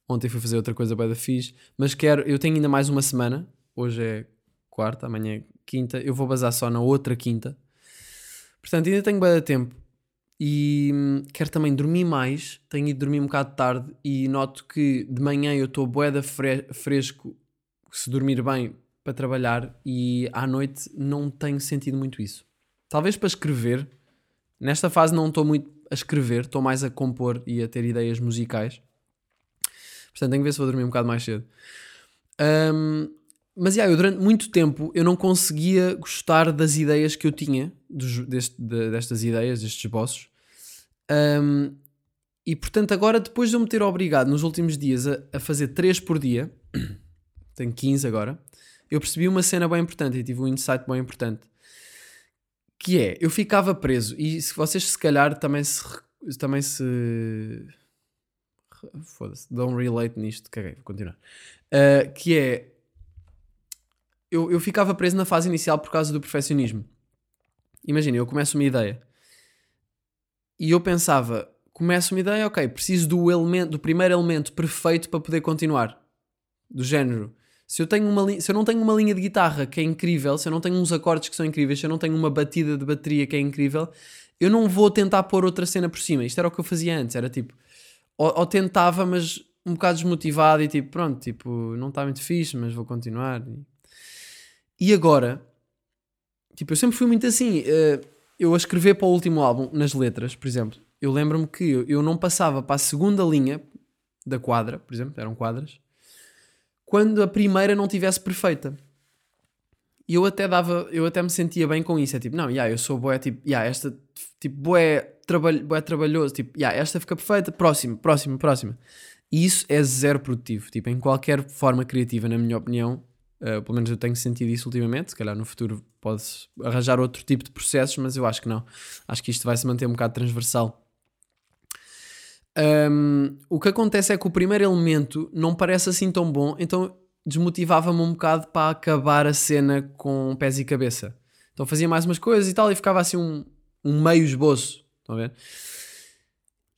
Ontem fui fazer outra coisa bem da fixe. Mas quero, eu tenho ainda mais uma semana. Hoje é quarta, amanhã é quinta. Eu vou basar só na outra quinta. Portanto, ainda tenho bem tempo. E hum, quero também dormir mais. Tenho ido dormir um bocado tarde e noto que de manhã eu estou boeda fre fresco, se dormir bem, para trabalhar. E à noite não tenho sentido muito isso. Talvez para escrever. Nesta fase não estou muito a escrever, estou mais a compor e a ter ideias musicais. Portanto, tenho que ver se vou dormir um bocado mais cedo. Hum, mas yeah, eu durante muito tempo eu não conseguia gostar das ideias que eu tinha, dos- deste- de- destas ideias, destes esboços. Um, e portanto, agora, depois de eu me ter obrigado nos últimos dias a, a fazer 3 por dia, tenho 15 agora, eu percebi uma cena bem importante e tive um insight bem importante. Que é, eu ficava preso, e se vocês se calhar também se. Também se. Foda-se, don't relate nisto, caguei, vou continuar. Uh, que é, eu, eu ficava preso na fase inicial por causa do perfeccionismo. Imagina, eu começo uma ideia e eu pensava, começo uma ideia, ok, preciso do elemento, do primeiro elemento perfeito para poder continuar. Do género, se eu, tenho uma se eu não tenho uma linha de guitarra que é incrível, se eu não tenho uns acordes que são incríveis, se eu não tenho uma batida de bateria que é incrível, eu não vou tentar pôr outra cena por cima. Isto era o que eu fazia antes, era tipo, ou, ou tentava, mas um bocado desmotivado e tipo, pronto, tipo, não está muito fixe, mas vou continuar. Agora, tipo, eu sempre fui muito assim. eh, eu a escrever para o último álbum, nas letras, por exemplo, eu lembro-me que eu, eu não passava para a segunda linha da quadra, por exemplo, eram quadras, quando a primeira não tivesse perfeita. E eu até dava, eu até me sentia bem com isso. É tipo, não, yeah, eu sou boé, tipo, yeah, esta, tipo, boé, trabalho, boé trabalhoso, tipo, yeah, esta fica perfeita, próximo, próximo, próxima. E isso é zero produtivo, tipo, em qualquer forma criativa, na minha opinião, uh, pelo menos eu tenho sentido isso ultimamente, se calhar no futuro pode arranjar outro tipo de processos, mas eu acho que não. Acho que isto vai se manter um bocado transversal. Um, o que acontece é que o primeiro elemento não parece assim tão bom, então desmotivava-me um bocado para acabar a cena com pés e cabeça. Então fazia mais umas coisas e tal e ficava assim um, um meio esboço. Estão a ver?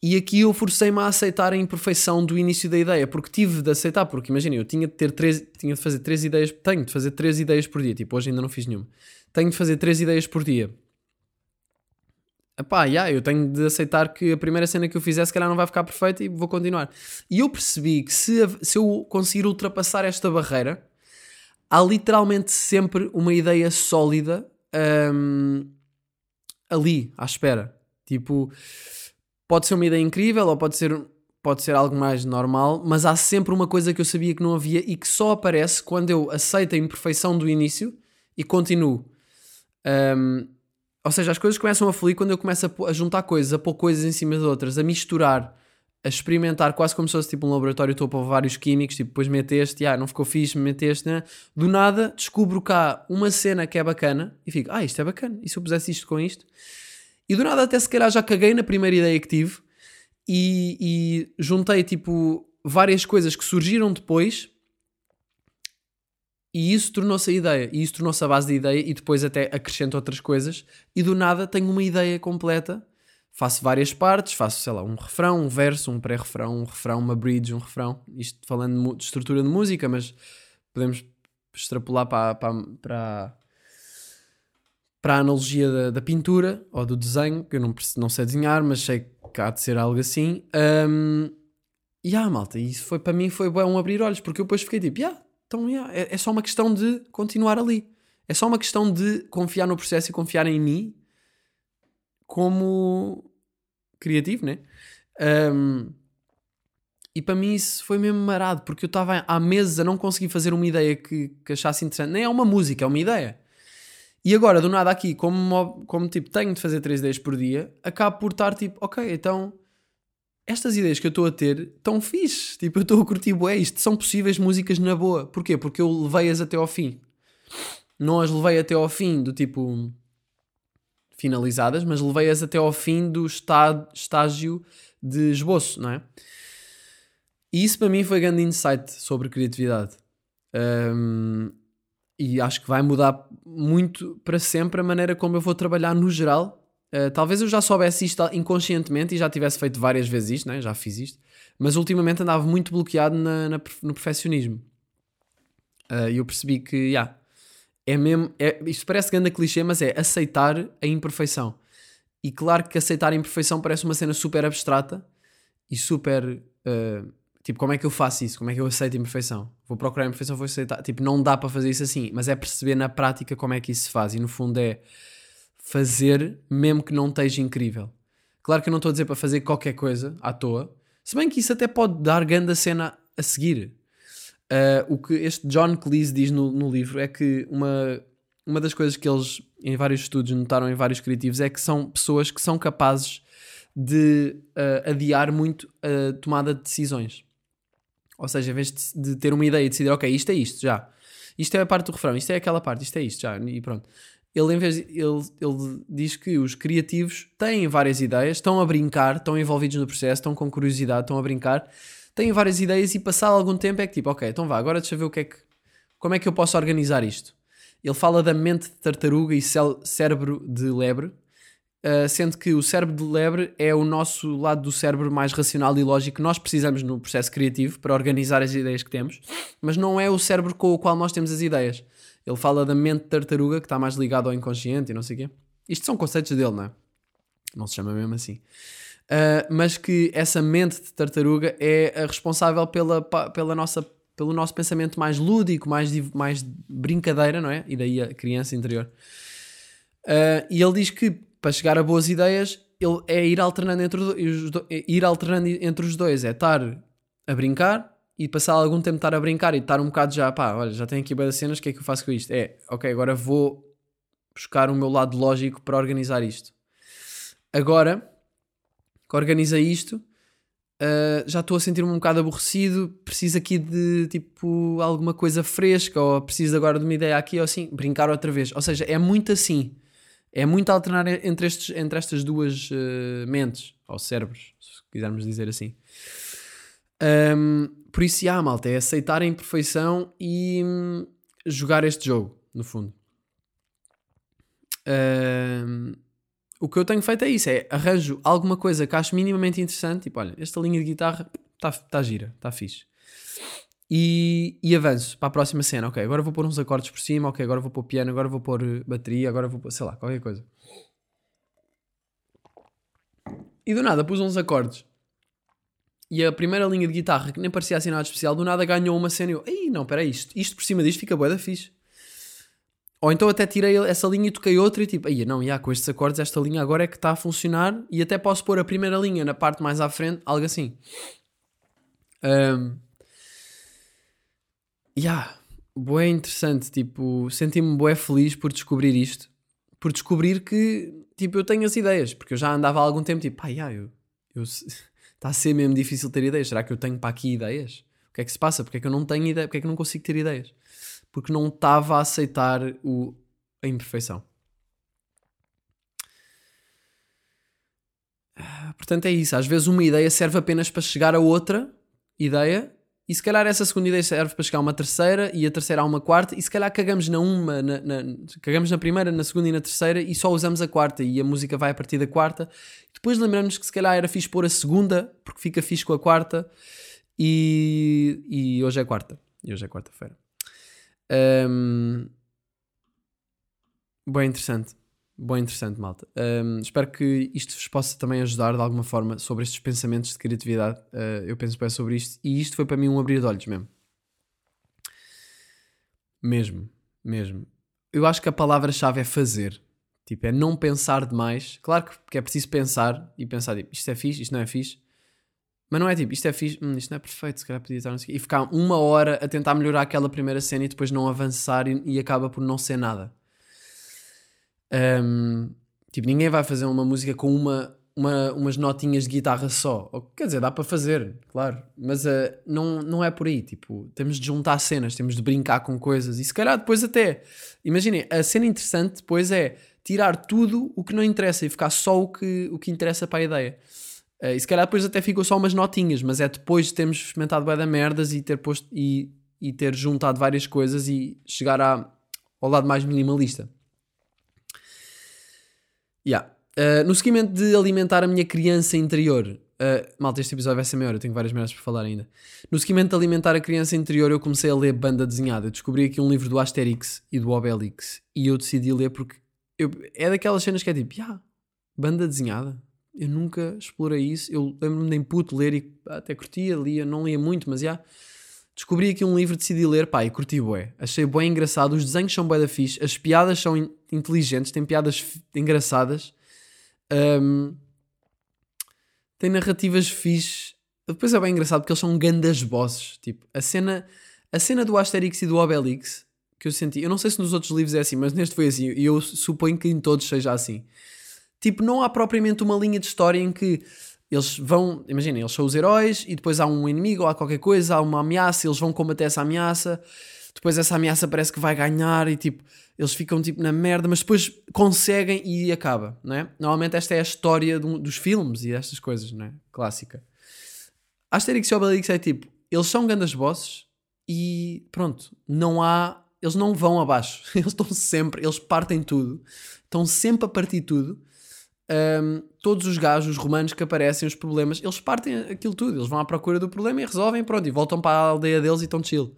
E aqui eu forcei-me a aceitar a imperfeição do início da ideia, porque tive de aceitar, porque imagina, eu tinha de ter três, tinha de fazer três ideias, tenho de fazer três ideias por dia, tipo, hoje ainda não fiz nenhuma. Tenho de fazer três ideias por dia. epá, yeah, eu tenho de aceitar que a primeira cena que eu fizer se calhar não vai ficar perfeita e vou continuar. E eu percebi que se, se eu conseguir ultrapassar esta barreira, há literalmente sempre uma ideia sólida hum, ali, à espera. Tipo, pode ser uma ideia incrível ou pode ser, pode ser algo mais normal, mas há sempre uma coisa que eu sabia que não havia e que só aparece quando eu aceito a imperfeição do início e continuo. Um, ou seja, as coisas começam a fluir quando eu começo a, a juntar coisas, a pôr coisas em cima de outras, a misturar, a experimentar, quase como se fosse tipo um laboratório, estou a pôr vários químicos, tipo, depois mete este, ah, não ficou fixe, mete este, né? Do nada descubro cá uma cena que é bacana e fico, ah, isto é bacana, e se eu pusesse isto com isto? E do nada até se calhar já caguei na primeira ideia que tive e, e juntei tipo várias coisas que surgiram depois e isso tornou-se a ideia, e isso tornou-se a base da ideia, e depois até acrescento outras coisas, e do nada tenho uma ideia completa. Faço várias partes, faço, sei lá, um refrão, um verso, um pré-refrão, um refrão, uma bridge, um refrão. Isto falando de, de estrutura de música, mas podemos extrapolar para, para, para, para a analogia da, da pintura ou do desenho, que eu não, não sei desenhar, mas sei que há de ser algo assim. Um, e ah, malta, isso foi para mim foi bué um abrir olhos, porque eu depois fiquei tipo, yeah, então yeah, é, é só uma questão de continuar ali. É só uma questão de confiar no processo e confiar em mim como criativo, né? Um, e para mim isso foi mesmo marado, porque eu estava há meses a não conseguir fazer uma ideia que, que achasse interessante. Nem é uma música, é uma ideia. E agora, do nada aqui, como, mo- como tipo, tenho de fazer três ideias por dia, acabo por estar tipo, ok, então estas ideias que eu estou a ter estão fixe. Tipo, eu estou a curtir bué isto. São possíveis músicas na boa. Porquê? Porque eu levei-as até ao fim. Não as levei até ao fim do tipo finalizadas, mas levei-as até ao fim do estágio de esboço, não é? E isso para mim foi grande insight sobre criatividade. Um, e acho que vai mudar muito para sempre a maneira como eu vou trabalhar no geral. Uh, talvez eu já soubesse isto inconscientemente e já tivesse feito várias vezes isto, né? já fiz isto, mas ultimamente andava muito bloqueado na, na- no perfeccionismo. Uh, E eu percebi que, yeah, é mesmo, é, isto parece grande clichê, mas é aceitar a imperfeição. E claro que aceitar a imperfeição parece uma cena super abstrata e super. uh, tipo, como é que eu faço isso? Como é que eu aceito a imperfeição? Vou procurar a imperfeição, vou aceitar. Tipo, não dá para fazer isso assim, mas é perceber na prática como é que isso se faz. E no fundo é fazer mesmo que não esteja incrível. Claro que eu não estou a dizer para fazer qualquer coisa à toa, se bem que isso até pode dar grande cena a seguir. Uh, o que este John Cleese diz no, no livro é que uma, uma das coisas que eles, em vários estudos, notaram em vários criativos é que são pessoas que são capazes de uh, adiar muito a tomada de decisões. Ou seja, em vez de, de ter uma ideia e decidir, ok, isto é isto, já. Isto é a parte do refrão, isto é aquela parte, isto é isto, já. E pronto. Ele, em vez de- ele, ele diz que os criativos têm várias ideias, estão a brincar, estão envolvidos no processo, estão com curiosidade, estão a brincar, têm várias ideias e passado algum tempo é que tipo, ok, então vá, agora deixa eu ver o que é que, como é que eu posso organizar isto. Ele fala da mente de tartaruga e cérebro de lebre, Uh, sendo que o cérebro de lebre é o nosso lado do cérebro mais racional e lógico que nós precisamos no processo criativo para organizar as ideias que temos, mas não é o cérebro com o qual nós temos as ideias. Ele fala da mente tartaruga que está mais ligado ao inconsciente e não sei o quê. Isto são conceitos dele, não é? Não se chama mesmo assim. Uh, mas que essa mente de tartaruga é a responsável pela, pela nossa, pelo nosso pensamento mais lúdico, mais, mais brincadeira, não é? E daí a criança interior. Uh, e ele diz que para chegar a boas ideias ele é ir alternando entre os, ir alternando entre os dois, é estar a brincar e passar algum tempo estar a brincar e estar um bocado já, pá, olha, já tenho aqui boas cenas, o que é que eu faço com isto? É, ok, agora vou buscar o meu lado lógico para organizar isto. Agora que organiza isto, uh, já estou a sentir-me um bocado aborrecido, preciso aqui de tipo alguma coisa fresca, ou preciso agora de uma ideia aqui, ou assim, brincar outra vez. Ou seja, é muito assim. É muito alternar entre, estes, entre estas duas uh, mentes, ou cérebros, se quisermos dizer assim. Um, por isso, já, malta, é aceitar a imperfeição e hum, jogar este jogo, no fundo. Um, o que eu tenho feito é isso: é arranjo alguma coisa que acho minimamente interessante, tipo, olha, esta linha de guitarra está tá gira, está fixe. E, e avanço para a próxima cena. Ok, agora vou pôr uns acordes por cima, ok, agora vou pôr piano, agora vou pôr eh, bateria, agora vou pôr, sei lá, qualquer coisa. E do nada pus uns acordes. E a primeira linha de guitarra, que nem parecia assim nada especial, do nada ganhou uma cena e eu, ei, não, peraí, isto, isto por cima disto fica bué da fixe. Ou então até tirei essa linha e toquei outra e tipo, aí não, já, com estes acordes esta linha agora é que está a funcionar e até posso pôr a primeira linha na parte mais à frente, algo assim. Um, yeah, bué interessante, tipo, senti-me bué feliz por descobrir isto, por descobrir que, tipo, eu tenho as ideias, porque eu já andava há algum tempo, tipo, pá, yeah, eu, eu, está a ser mesmo difícil ter ideias, será que eu tenho para aqui ideias? O que é que se passa? Porque é que eu não tenho ideia? Porque é que eu não consigo ter ideias? Porque não estava a aceitar o, a imperfeição. Ah, Portanto, é isso. Às vezes uma ideia serve apenas para chegar a outra ideia e se calhar essa segunda ideia serve para chegar a uma terceira e a terceira a uma quarta e se calhar cagamos na uma, na, na- cagamos na primeira, na segunda e na terceira e só usamos a quarta e a música vai a partir da quarta. Depois lembramos que se calhar era fixe pôr a segunda porque fica fixe com a quarta e, e hoje é quarta. E hoje é quarta-feira. Ahm, Bem interessante. Bem interessante, malta. Ahm, espero que isto vos possa também ajudar de alguma forma sobre estes pensamentos de criatividade. Ah, eu penso bem sobre isto e isto foi para mim um abrir de olhos mesmo. Mesmo, mesmo. Eu acho que a palavra-chave é fazer. Tipo, é não pensar demais. Claro que- é preciso pensar e pensar, tipo, isto é fixe, isto não é fixe. Mas não é tipo, isto é fixe, hum, isto não é perfeito, se calhar podia estar. E ficar uma hora a tentar melhorar aquela primeira cena e depois não avançar e, e acaba por não ser nada. Um, tipo, ninguém vai fazer uma música com uma, uma- umas notinhas de guitarra só. Quer dizer, dá para fazer, claro. Mas uh, não, não é por aí. Tipo, temos de juntar cenas, temos de brincar com coisas. E se calhar depois até... Imaginem, a cena interessante depois é tirar tudo o que não interessa e ficar só o que, o que interessa para a ideia. Uh, e se calhar depois até ficou só umas notinhas, mas é depois de termos experimentado bué da merdas e ter posto e, e ter juntado várias coisas e chegar à, ao lado mais minimalista. Yeah. Uh, no seguimento de alimentar a minha criança interior, uh, malta, este episódio vai ser maior, eu tenho várias merdas para falar ainda. No seguimento de alimentar a criança interior, eu comecei a ler banda desenhada. Eu descobri aqui um livro do Asterix e do Obelix e eu decidi ler porque eu- é daquelas cenas que é tipo, yeah, banda desenhada. Eu nunca explorei isso. Eu lembro-me de puto ler e até curtia, lia, não lia muito, mas já. Descobri aqui um livro, decidi ler, pá, e curti bué. Achei bué engraçado, os desenhos são bué da fixe, as piadas são in- inteligentes, tem piadas engraçadas, Ahm, tem narrativas fixe. Depois é bem engraçado porque eles são gandas bosses. Tipo, a cena, a cena do Asterix e do Obelix que eu senti, eu não sei se nos outros livros é assim, mas neste foi assim, e eu suponho que em todos seja assim. Tipo, não há propriamente uma linha de história em que eles vão, imaginem, eles são os heróis e depois há um inimigo há qualquer coisa, há uma ameaça, eles vão combater essa ameaça, depois essa ameaça parece que vai ganhar e tipo, eles ficam tipo na merda, mas depois conseguem e acaba, não é? Normalmente esta é a história dos filmes e destas coisas, não é? Clássica. Asterix e Obelix é tipo, eles são grandes bosses e pronto, não há, eles não vão abaixo, eles estão sempre, eles partem tudo, estão sempre a partir tudo. Um, todos os gajos, os romanos que aparecem, os problemas, eles partem aquilo tudo, eles vão à procura do problema e resolvem, pronto, e voltam para a aldeia deles e estão chill.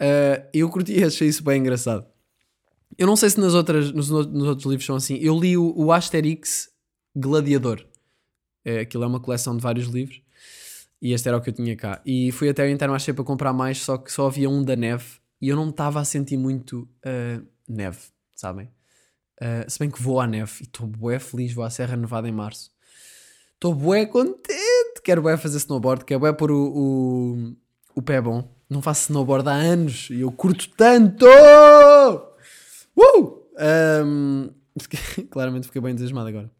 Uh, eu curti e achei isso bem engraçado. Eu não sei se nas outras, nos, no- nos outros livros são assim. Eu li o, o Asterix Gladiador. É, aquilo é uma coleção de vários livros. E este era o que eu tinha cá. E fui até ao Intermarché para comprar mais, só que só havia um da neve. E eu não estava a sentir muito uh, neve, sabem? Uh, se bem que vou à neve e estou bué feliz, vou à Serra Nevada em março. Estou bué contente. Quero bué fazer snowboard, quero bué pôr o, o, o pé bom. Não faço snowboard há anos e eu curto tanto! Uh! Um, claramente fiquei bem entusiasmado agora.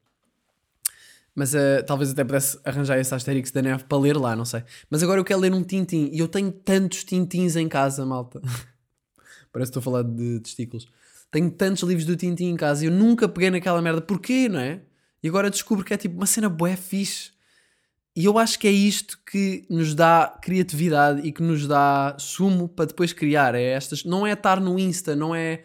Mas uh, talvez até pudesse arranjar esse Asterix da neve para ler lá, não sei. Mas agora eu quero ler um Tintim e eu tenho tantos Tintins em casa, malta. Parece que estou a falar de testículos. Tenho tantos livros do Tintim em casa e eu nunca peguei naquela merda. Porquê, não é? E agora descubro que é tipo uma cena bué fixe. E eu acho que é isto que nos dá criatividade e que nos dá sumo para depois criar. É estas, não é estar no Insta, não é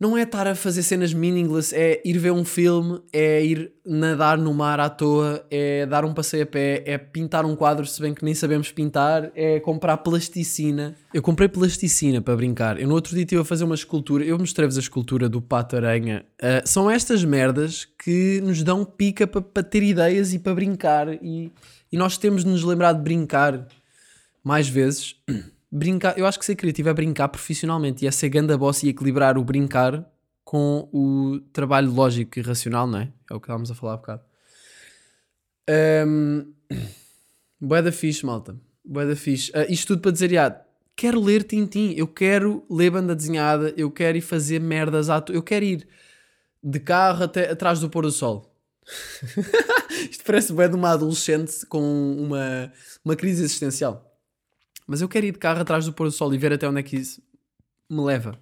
não é estar a fazer cenas meaningless, é ir ver um filme, é ir nadar no mar à toa, é dar um passeio a pé, é pintar um quadro, se bem que nem sabemos pintar, é comprar plasticina. Eu comprei plasticina para brincar. Eu no outro dia estive a fazer uma escultura, eu mostrei-vos a escultura do Pato Aranha. Ah, são estas merdas que nos dão pica para, para ter ideias e para brincar, e, e nós temos de nos lembrar de brincar mais vezes. Brincar, eu acho que ser criativo é brincar profissionalmente e é ser ganda boss e equilibrar o brincar com o trabalho lógico e racional, não é? É o que estávamos a falar há bocado. Um, Boé da fixe, malta. Boé da fixe. Ah, isto tudo para dizer, já, quero ler Tintim, eu quero ler banda desenhada, eu quero ir fazer merdas à to- Eu quero ir de carro até atrás do pôr do sol. isto parece bem de uma adolescente com uma, uma crise existencial. Mas eu quero ir de carro atrás do pôr do sol e ver até onde é que isso me leva.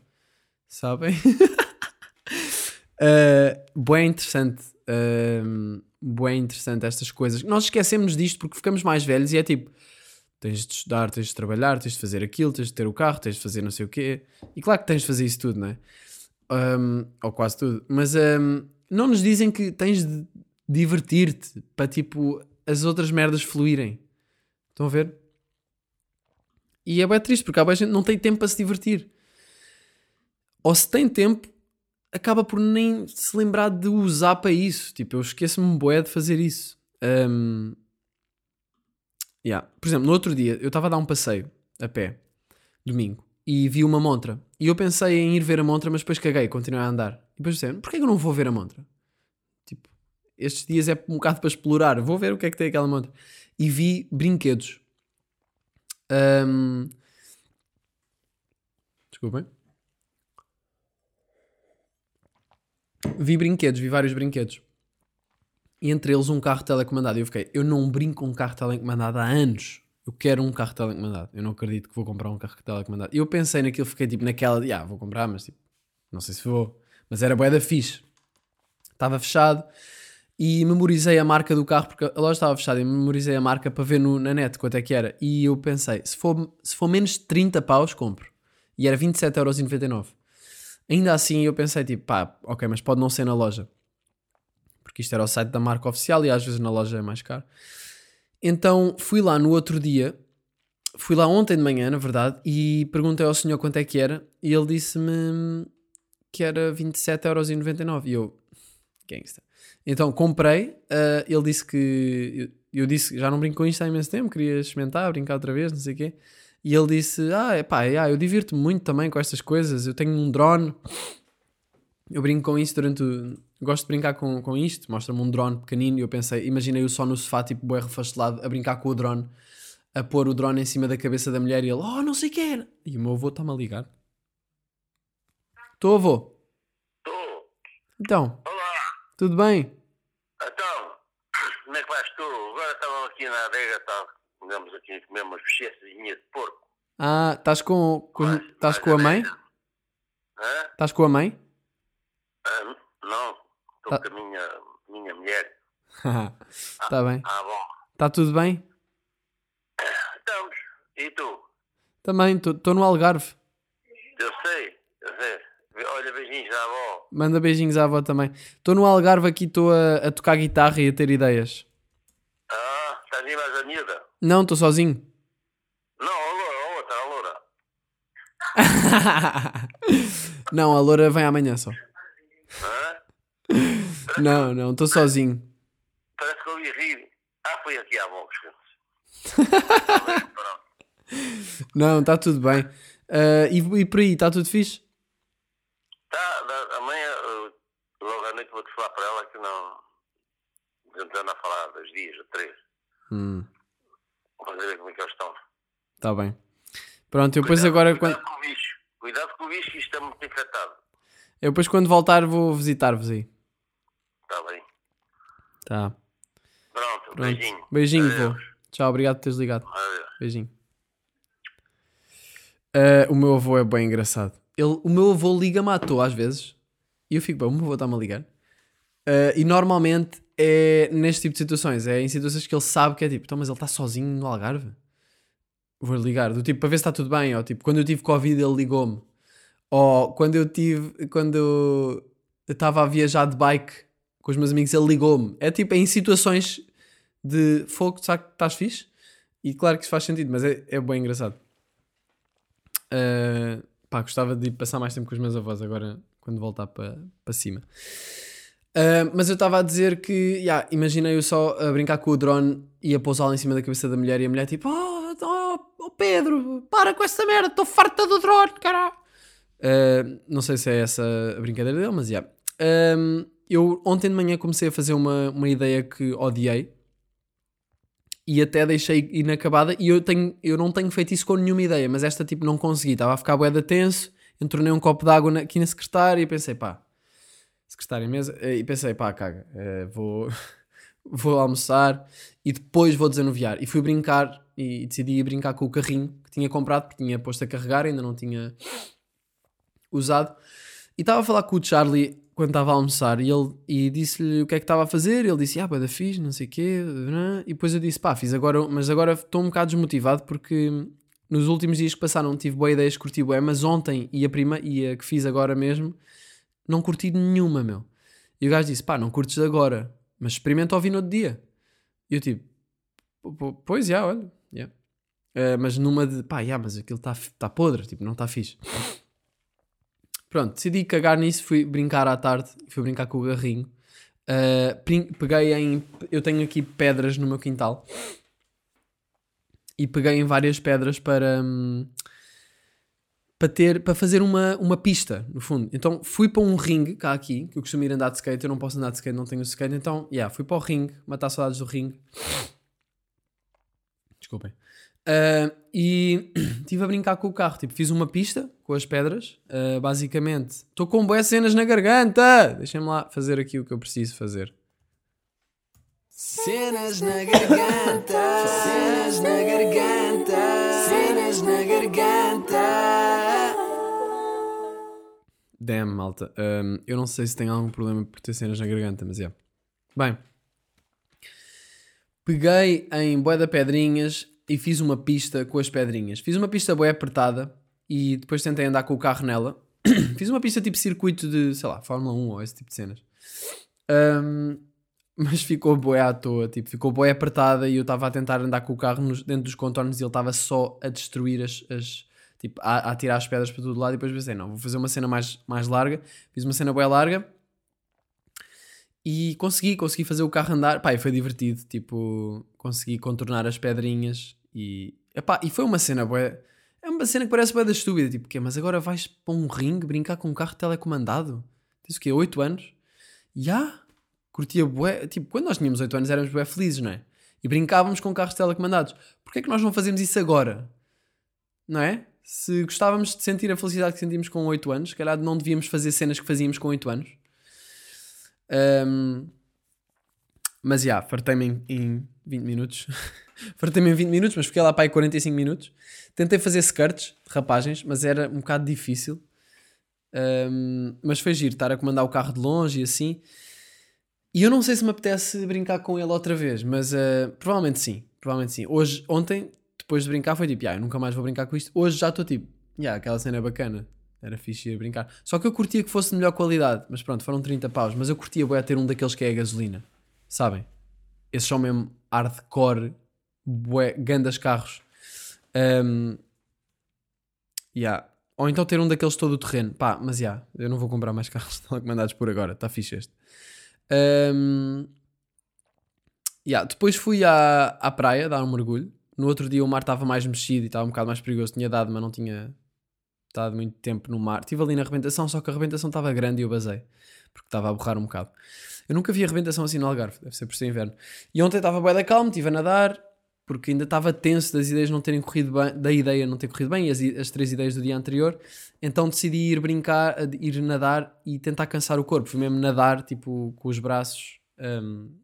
Sabem? uh, bem interessante. Uh, bem interessante estas coisas. Nós esquecemos disto porque ficamos mais velhos e é tipo: tens de estudar, tens de trabalhar, tens de fazer aquilo, tens de ter o carro, tens de fazer não sei o quê. E claro que tens de fazer isso tudo, não é? Um, ou quase tudo. Mas um, não nos dizem que tens de divertir-te para tipo as outras merdas fluírem. Estão a ver? E é bem triste porque há bem gente não tem tempo para se divertir. Ou se tem tempo, acaba por nem se lembrar de usar para isso. Tipo, eu esqueço-me bué de fazer isso. Um, yeah. Por exemplo, no outro dia eu estava a dar um passeio a pé, domingo, e vi uma montra. E eu pensei em ir ver a montra, mas depois caguei, continuei a andar. E depois pensei, porquê que eu não vou ver a montra? Tipo, estes dias é um bocado para explorar, vou ver o que é que tem aquela montra. E vi brinquedos. Um... Desculpem. Vi brinquedos, vi vários brinquedos. E entre eles um carro telecomandado. E eu fiquei, eu não brinco com um carro telecomandado há anos. Eu quero um carro telecomandado. Eu não acredito que vou comprar um carro telecomandado. E eu pensei naquilo, fiquei tipo naquela de, ah, vou comprar, mas tipo, não sei se vou. Mas era bué da fixe. Estava fechado e memorizei a marca do carro, porque a loja estava fechada e memorizei a marca para ver no, na net quanto é que era. E eu pensei, se for, se for menos de 30 paus, compro. E era 27,99€. Ainda assim eu pensei, tipo, pá, ok, mas pode não ser na loja. Porque isto era o site da marca oficial e às vezes na loja é mais caro. Então fui lá no outro dia, fui lá ontem de manhã, na verdade, e perguntei ao senhor quanto é que era. E ele disse-me que era 27,99€. E eu, gangsta. Então comprei, uh, ele disse que. Eu, eu disse já não brinco com isto há imenso tempo, queria experimentar, brincar outra vez, não sei o quê. E ele disse: Ah, pá, yeah, eu divirto-me muito também com estas coisas. Eu tenho um drone, eu brinco com isso durante o. Gosto de brincar com, com isto. Mostra-me um drone pequenino. E eu pensei, imaginei-o só no sofá, tipo, bué refastelado, a brincar com o drone, a pôr o drone em cima da cabeça da mulher. E ele, oh, não sei o que era. E o meu avô está-me a ligar. Estou, avô. Estou. Então. Tudo bem? Então, como é que vais tu? Agora estavam aqui na adega, tá, andamos aqui a comer umas bochechas de porco. Ah, estás com, com, Mas- estás com a mãe? Hã? Estás com a mãe? Ah, não, estou Tá. com a minha, minha mulher. Está bem. Ah, bom. Está tudo bem? Estamos. E tu? Também, estou no Algarve. Eu sei. Olha, beijinhos à avó. Manda beijinhos à avó também. Estou no Algarve aqui, estou a, a tocar guitarra e a ter ideias. Ah, estás aí mais a miúda? Não, estou sozinho. Não, a loura, a outra, a loura. não, a loura vem amanhã só. Não, não, estou sozinho. Parece que eu ia rir. Ah, foi aqui à avó. Não, está tudo bem. Ah, e, e por aí, está tudo fixe? Tá, da- amanhã, uh, logo à noite, vou-te falar para ela que não. Tentando a falar dois dias ou três. Hum, Vamos ver como é que eles estão. está bem. Pronto, eu depois agora, Cuidado quando, com o bicho. Cuidado com o bicho, que isto está muito infectado. eu depois quando voltar vou visitar-vos aí. Está bem. Tá. Pronto, Pronto. beijinho. Beijinho, Adeus. vô. Tchau, obrigado por teres ligado. Adeus. Beijinho. Ah, o meu avô é bem engraçado. Ele, o meu avô liga-me à toa às vezes. E eu fico, bem, o meu avô está-me a ligar. Ah, e normalmente é neste tipo de situações. É em situações que ele sabe que é tipo, então, mas ele está sozinho no Algarve? Vou ligar, do tipo, para ver se está tudo bem. Ou tipo, quando eu tive Covid ele ligou-me. Ou quando eu tive, quando eu estava a viajar de bike com os meus amigos, ele ligou-me. É tipo em situações de fogo, sabe que estás fixe? E claro que isso faz sentido, mas é, é bem engraçado. Uh, pá, gostava de passar mais tempo com os meus avós agora quando voltar para para cima. Uh, mas eu estava a dizer que, yeah, imaginei-o só a brincar com o drone e a pousá-lo em cima da cabeça da mulher e a mulher tipo, oh, oh, oh Pedro, para com essa merda, estou farta do drone, caralho. Uh, não sei se é essa a brincadeira dele, mas já. Yeah. eu ontem de manhã comecei a fazer uma, uma ideia que odiei e até deixei inacabada e eu, tenho, eu não tenho feito isso com nenhuma ideia, mas esta tipo não consegui, estava a ficar bué tenso, entornei um copo de água aqui na secretária e pensei, pá, secretária mesa, e pensei, pá, caga, uh, vou, vou almoçar e depois vou desanuviar. E fui brincar e decidi ir brincar com o carrinho que tinha comprado, porque tinha posto a carregar, ainda não tinha usado. E estava a falar com o Charlie quando estava a almoçar e, ele, e disse-lhe o que é que estava a fazer. Ele disse, ah, da fiz, não sei o quê. E depois eu disse, pá, fiz agora, mas agora estou um bocado desmotivado porque nos últimos dias que passaram tive boas ideias, curti bué, mas ontem e a prima, e a que fiz agora mesmo, não curti nenhuma, meu. E o gajo disse, pá, não curtes agora, mas experimenta ouvir no outro dia. E eu tipo, pois, já, olha. Uh, mas numa de, pá, yeah, mas aquilo está tá podre, tipo, não está fixe. Pronto, decidi cagar nisso, fui brincar à tarde, fui brincar com o garrinho. Uh, peguei em. Eu tenho aqui pedras no meu quintal e peguei em várias pedras para. Hum, para ter para fazer uma, uma pista, no fundo. Então fui para um ringue cá aqui, que eu costumo ir andar de skate, eu não posso andar de skate, não tenho skate, então, yeah, fui para o ringue, matar saudades do ringue. Desculpem. Uh, e estive a brincar com o carro, tipo, fiz uma pista com as pedras, uh, basicamente. Estou com boas cenas na garganta! Deixem-me lá fazer aqui o que eu preciso fazer. Cenas na garganta, cenas na garganta, cenas na garganta. Damn, malta. Um, eu não sei se tem algum problema por ter cenas na garganta, mas é. Yeah. Bem. Peguei em boé da pedrinhas e fiz uma pista com as pedrinhas. Fiz uma pista boé apertada e depois tentei andar com o carro nela. fiz uma pista tipo circuito de, sei lá, Fórmula 1 ou esse tipo de cenas. Um, mas ficou boé à toa, tipo, ficou boé apertada e eu estava a tentar andar com o carro nos, dentro dos contornos e ele estava só a destruir as, as tipo, a, a, tirar as pedras para todo lado e depois pensei, não, vou fazer uma cena mais, mais larga, fiz uma cena boé larga e consegui, consegui fazer o carro andar, pá, e foi divertido, tipo, consegui contornar as pedrinhas e, epá, e foi uma cena boé, é uma cena que parece boé da estúpida, tipo, que mas agora vais para um ringue brincar com um carro telecomandado? Tens o quê, 8 anos? Já? Yeah? curtia bué, tipo, quando nós tínhamos 8 anos éramos bué felizes, não é? E brincávamos com carros telecomandados. Porquê é que nós não fazemos isso agora? Não é? Se gostávamos de sentir a felicidade que sentimos com 8 anos, se calhar não devíamos fazer cenas que fazíamos com 8 anos. Um, mas já, yeah, fartei-me em, em 20 minutos. fartei-me em 20 minutos, mas fiquei lá para aí 45 minutos. Tentei fazer skirts rapagens, mas era um bocado difícil. Um, mas foi giro, estar a comandar o carro de longe e assim. E eu não sei se me apetece brincar com ele outra vez, mas uh, provavelmente sim. Provavelmente sim. Hoje, ontem, depois de brincar, foi tipo, ah, nunca mais vou brincar com isto. Hoje já estou tipo, yeah, aquela cena é bacana. Era fixe ir brincar. Só que eu curtia que fosse de melhor qualidade. Mas pronto, foram 30 paus. Mas eu curtia bué ter um daqueles que é a gasolina. Sabem? Esses são mesmo hardcore, bué, gandas carros. Um, yeah. Ou então ter um daqueles todo o terreno. Pá, mas já, yeah, eu não vou comprar mais carros recomendados por agora. Está fixe este. Um, yeah, depois fui à, à praia dar um mergulho. No outro dia o mar estava mais mexido e estava um bocado mais perigoso. Tinha dado, mas não tinha estado muito tempo no mar. Estive ali na arrebentação, só que a arrebentação estava grande e eu basei. Porque estava a borrar um bocado. Eu nunca vi arrebentação assim no Algarve, deve ser por ser inverno. E ontem estava bem da calma, estive a nadar, porque ainda estava tenso das ideias não terem corrido bem, da ideia não ter corrido bem, as, as três ideias do dia anterior. Então decidi ir brincar, ir nadar e tentar cansar o corpo. Fui mesmo nadar, tipo, com os braços. Um,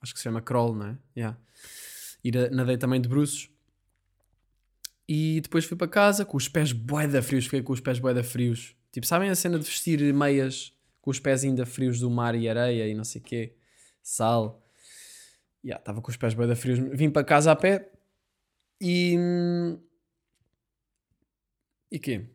acho que se chama crawl, não é? Yeah. Ir a, nadei também de bruços. E depois fui para casa com os pés boeda frios. Fiquei com os pés boeda frios. Tipo, sabem a cena de vestir meias com os pés ainda frios do mar e areia e não sei o quê? Sal. Estava yeah, com os pés boeda frios. Vim para casa a pé e. E quê?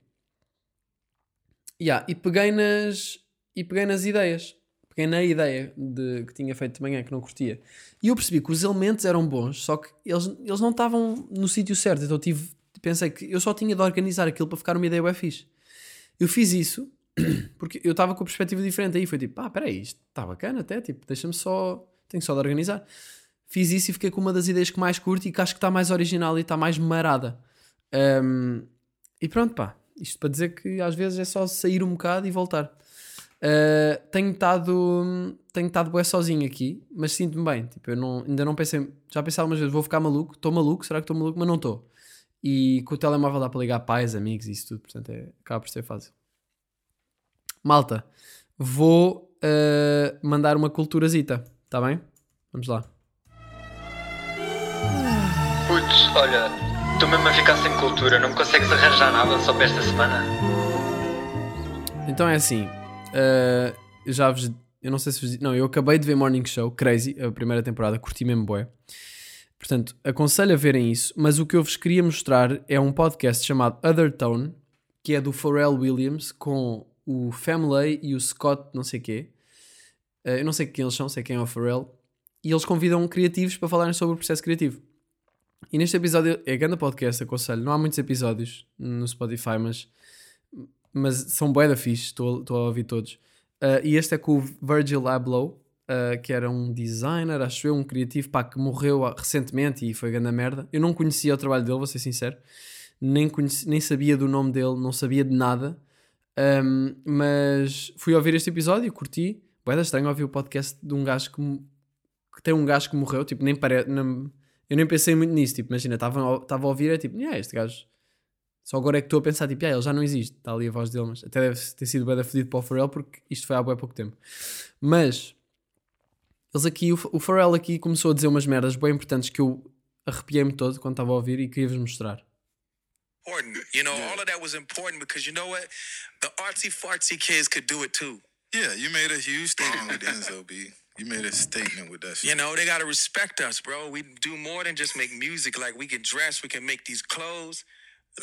Yeah, e peguei nas e peguei nas ideias. Peguei na ideia de, que tinha feito de manhã que não curtia. E eu percebi que os elementos eram bons, só que eles, eles não estavam no sítio certo. Então tive, pensei que eu só tinha de organizar aquilo para ficar uma ideia fixe. Eu fiz isso porque eu estava com a perspectiva diferente aí. Foi tipo, ah, peraí, isto está bacana até, tipo, deixa-me só, tenho só de organizar. Fiz isso e fiquei com uma das ideias que mais curto e que acho que está mais original e está mais marada. Um, e pronto, pá. Isto para dizer que às vezes é só sair um bocado e voltar. Uh, tenho estado tenho estado bué sozinho aqui, mas sinto-me bem. Tipo, eu não, ainda não pensei, já pensei algumas vezes, vou ficar maluco, estou maluco, será que estou maluco? Mas não estou. E com o telemóvel dá para ligar pais, amigos e isso tudo, portanto é, acaba por ser fácil. Malta, vou uh, mandar uma culturazita, está bem? Vamos lá. Putz, olha, tu mesmo a ficar sem cultura, não consegues arranjar nada só para esta semana? Então é assim, uh, já vos. Eu não sei se vos. Não, eu acabei de ver Morning Show, Crazy, a primeira temporada, curti mesmo boé. Portanto, aconselho a verem isso, mas o que eu vos queria mostrar é um podcast chamado Other Tone, que é do Pharrell Williams, com o Family e o Scott, não sei quê. Uh, eu não sei quem eles são, sei quem é o Pharrell. E eles convidam criativos para falarem sobre o processo criativo. E neste episódio, é grande podcast, aconselho. Não há muitos episódios no Spotify, mas, mas são bué da fixe, estou a ouvir todos. Uh, e este é com o Virgil Abloh, uh, que era um designer, acho eu, um criativo, pá, que morreu recentemente e foi grande merda. Eu não conhecia o trabalho dele, vou ser sincero. Nem, conheci, nem sabia do nome dele, não sabia de nada. Um, mas fui ouvir este episódio, curti. Boeda estranho ouvir o podcast de um gajo que, que tem um gajo que morreu, tipo, nem parece. Eu nem pensei muito nisso, tipo, imagina, estava a ouvir, é tipo, yeah, este gajo. Só agora é que estou a pensar, tipo, yeah, ele já não existe, está ali a voz dele, mas até deve ter sido bem fedido para o Pharrell porque isto foi há bem pouco tempo. Mas, eles aqui, o, o Pharrell aqui começou a dizer umas merdas bem importantes que eu arrepiei-me todo quando estava a ouvir e queria-vos mostrar. important. You know, all of that was important because you know what? The artsy fartsy kids could do it too. Yeah, you made a huge statement with Enzo B. You made a statement with that shit. You know, they gotta respect us, bro. We do more than just make music. Like we can dress, we can make these clothes.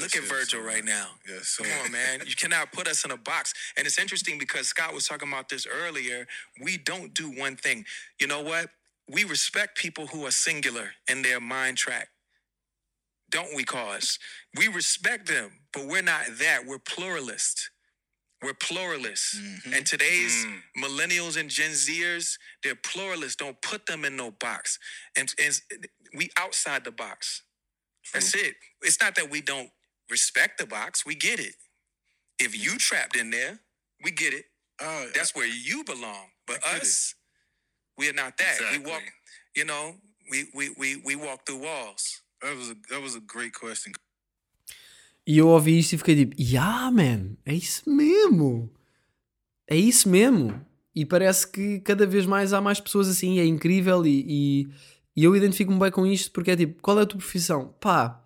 Look at Virgil right now. Yes. Come on, man. You cannot put us in a box. And it's interesting because Scott was talking about this earlier. We don't do one thing. You know what? We respect people who are singular in their mind track. Don't we, cause? We respect them, but we're not that. We're pluralist. We're pluralists. And today's millennials and Gen Zers, they're pluralists. Don't put them in no box. And, and we outside the box. That's it. It's not that we don't respect the box. We get it. If you trapped in there, we get it. Oh, That's where you belong. But get it. us, we are not that. We Exactly. walk, you know, we we we we walk through walls. that was a that was a great question. E eu ouvi isto e fiquei tipo, yeah, man, é isso mesmo. É isso mesmo. E parece que cada vez mais há mais pessoas assim, é incrível e, e, e eu identifico-me bem com isto porque é tipo, qual é a tua profissão? Pá,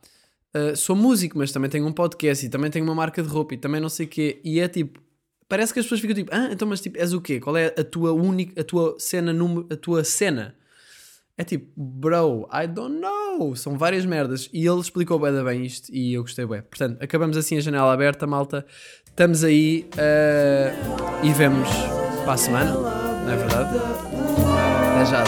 uh, sou músico, mas também tenho um podcast e também tenho uma marca de roupa e também não sei o quê. E é tipo, parece que as pessoas ficam tipo, ah, então mas tipo, és o quê? Qual é a tua única, a tua cena, número, a tua cena? É tipo, bro, I don't know. São várias merdas. E ele explicou bem, bem isto e eu gostei bem. Portanto, acabamos assim a janela aberta, malta. Estamos aí uh, e vemos para a semana, não é verdade? Até já.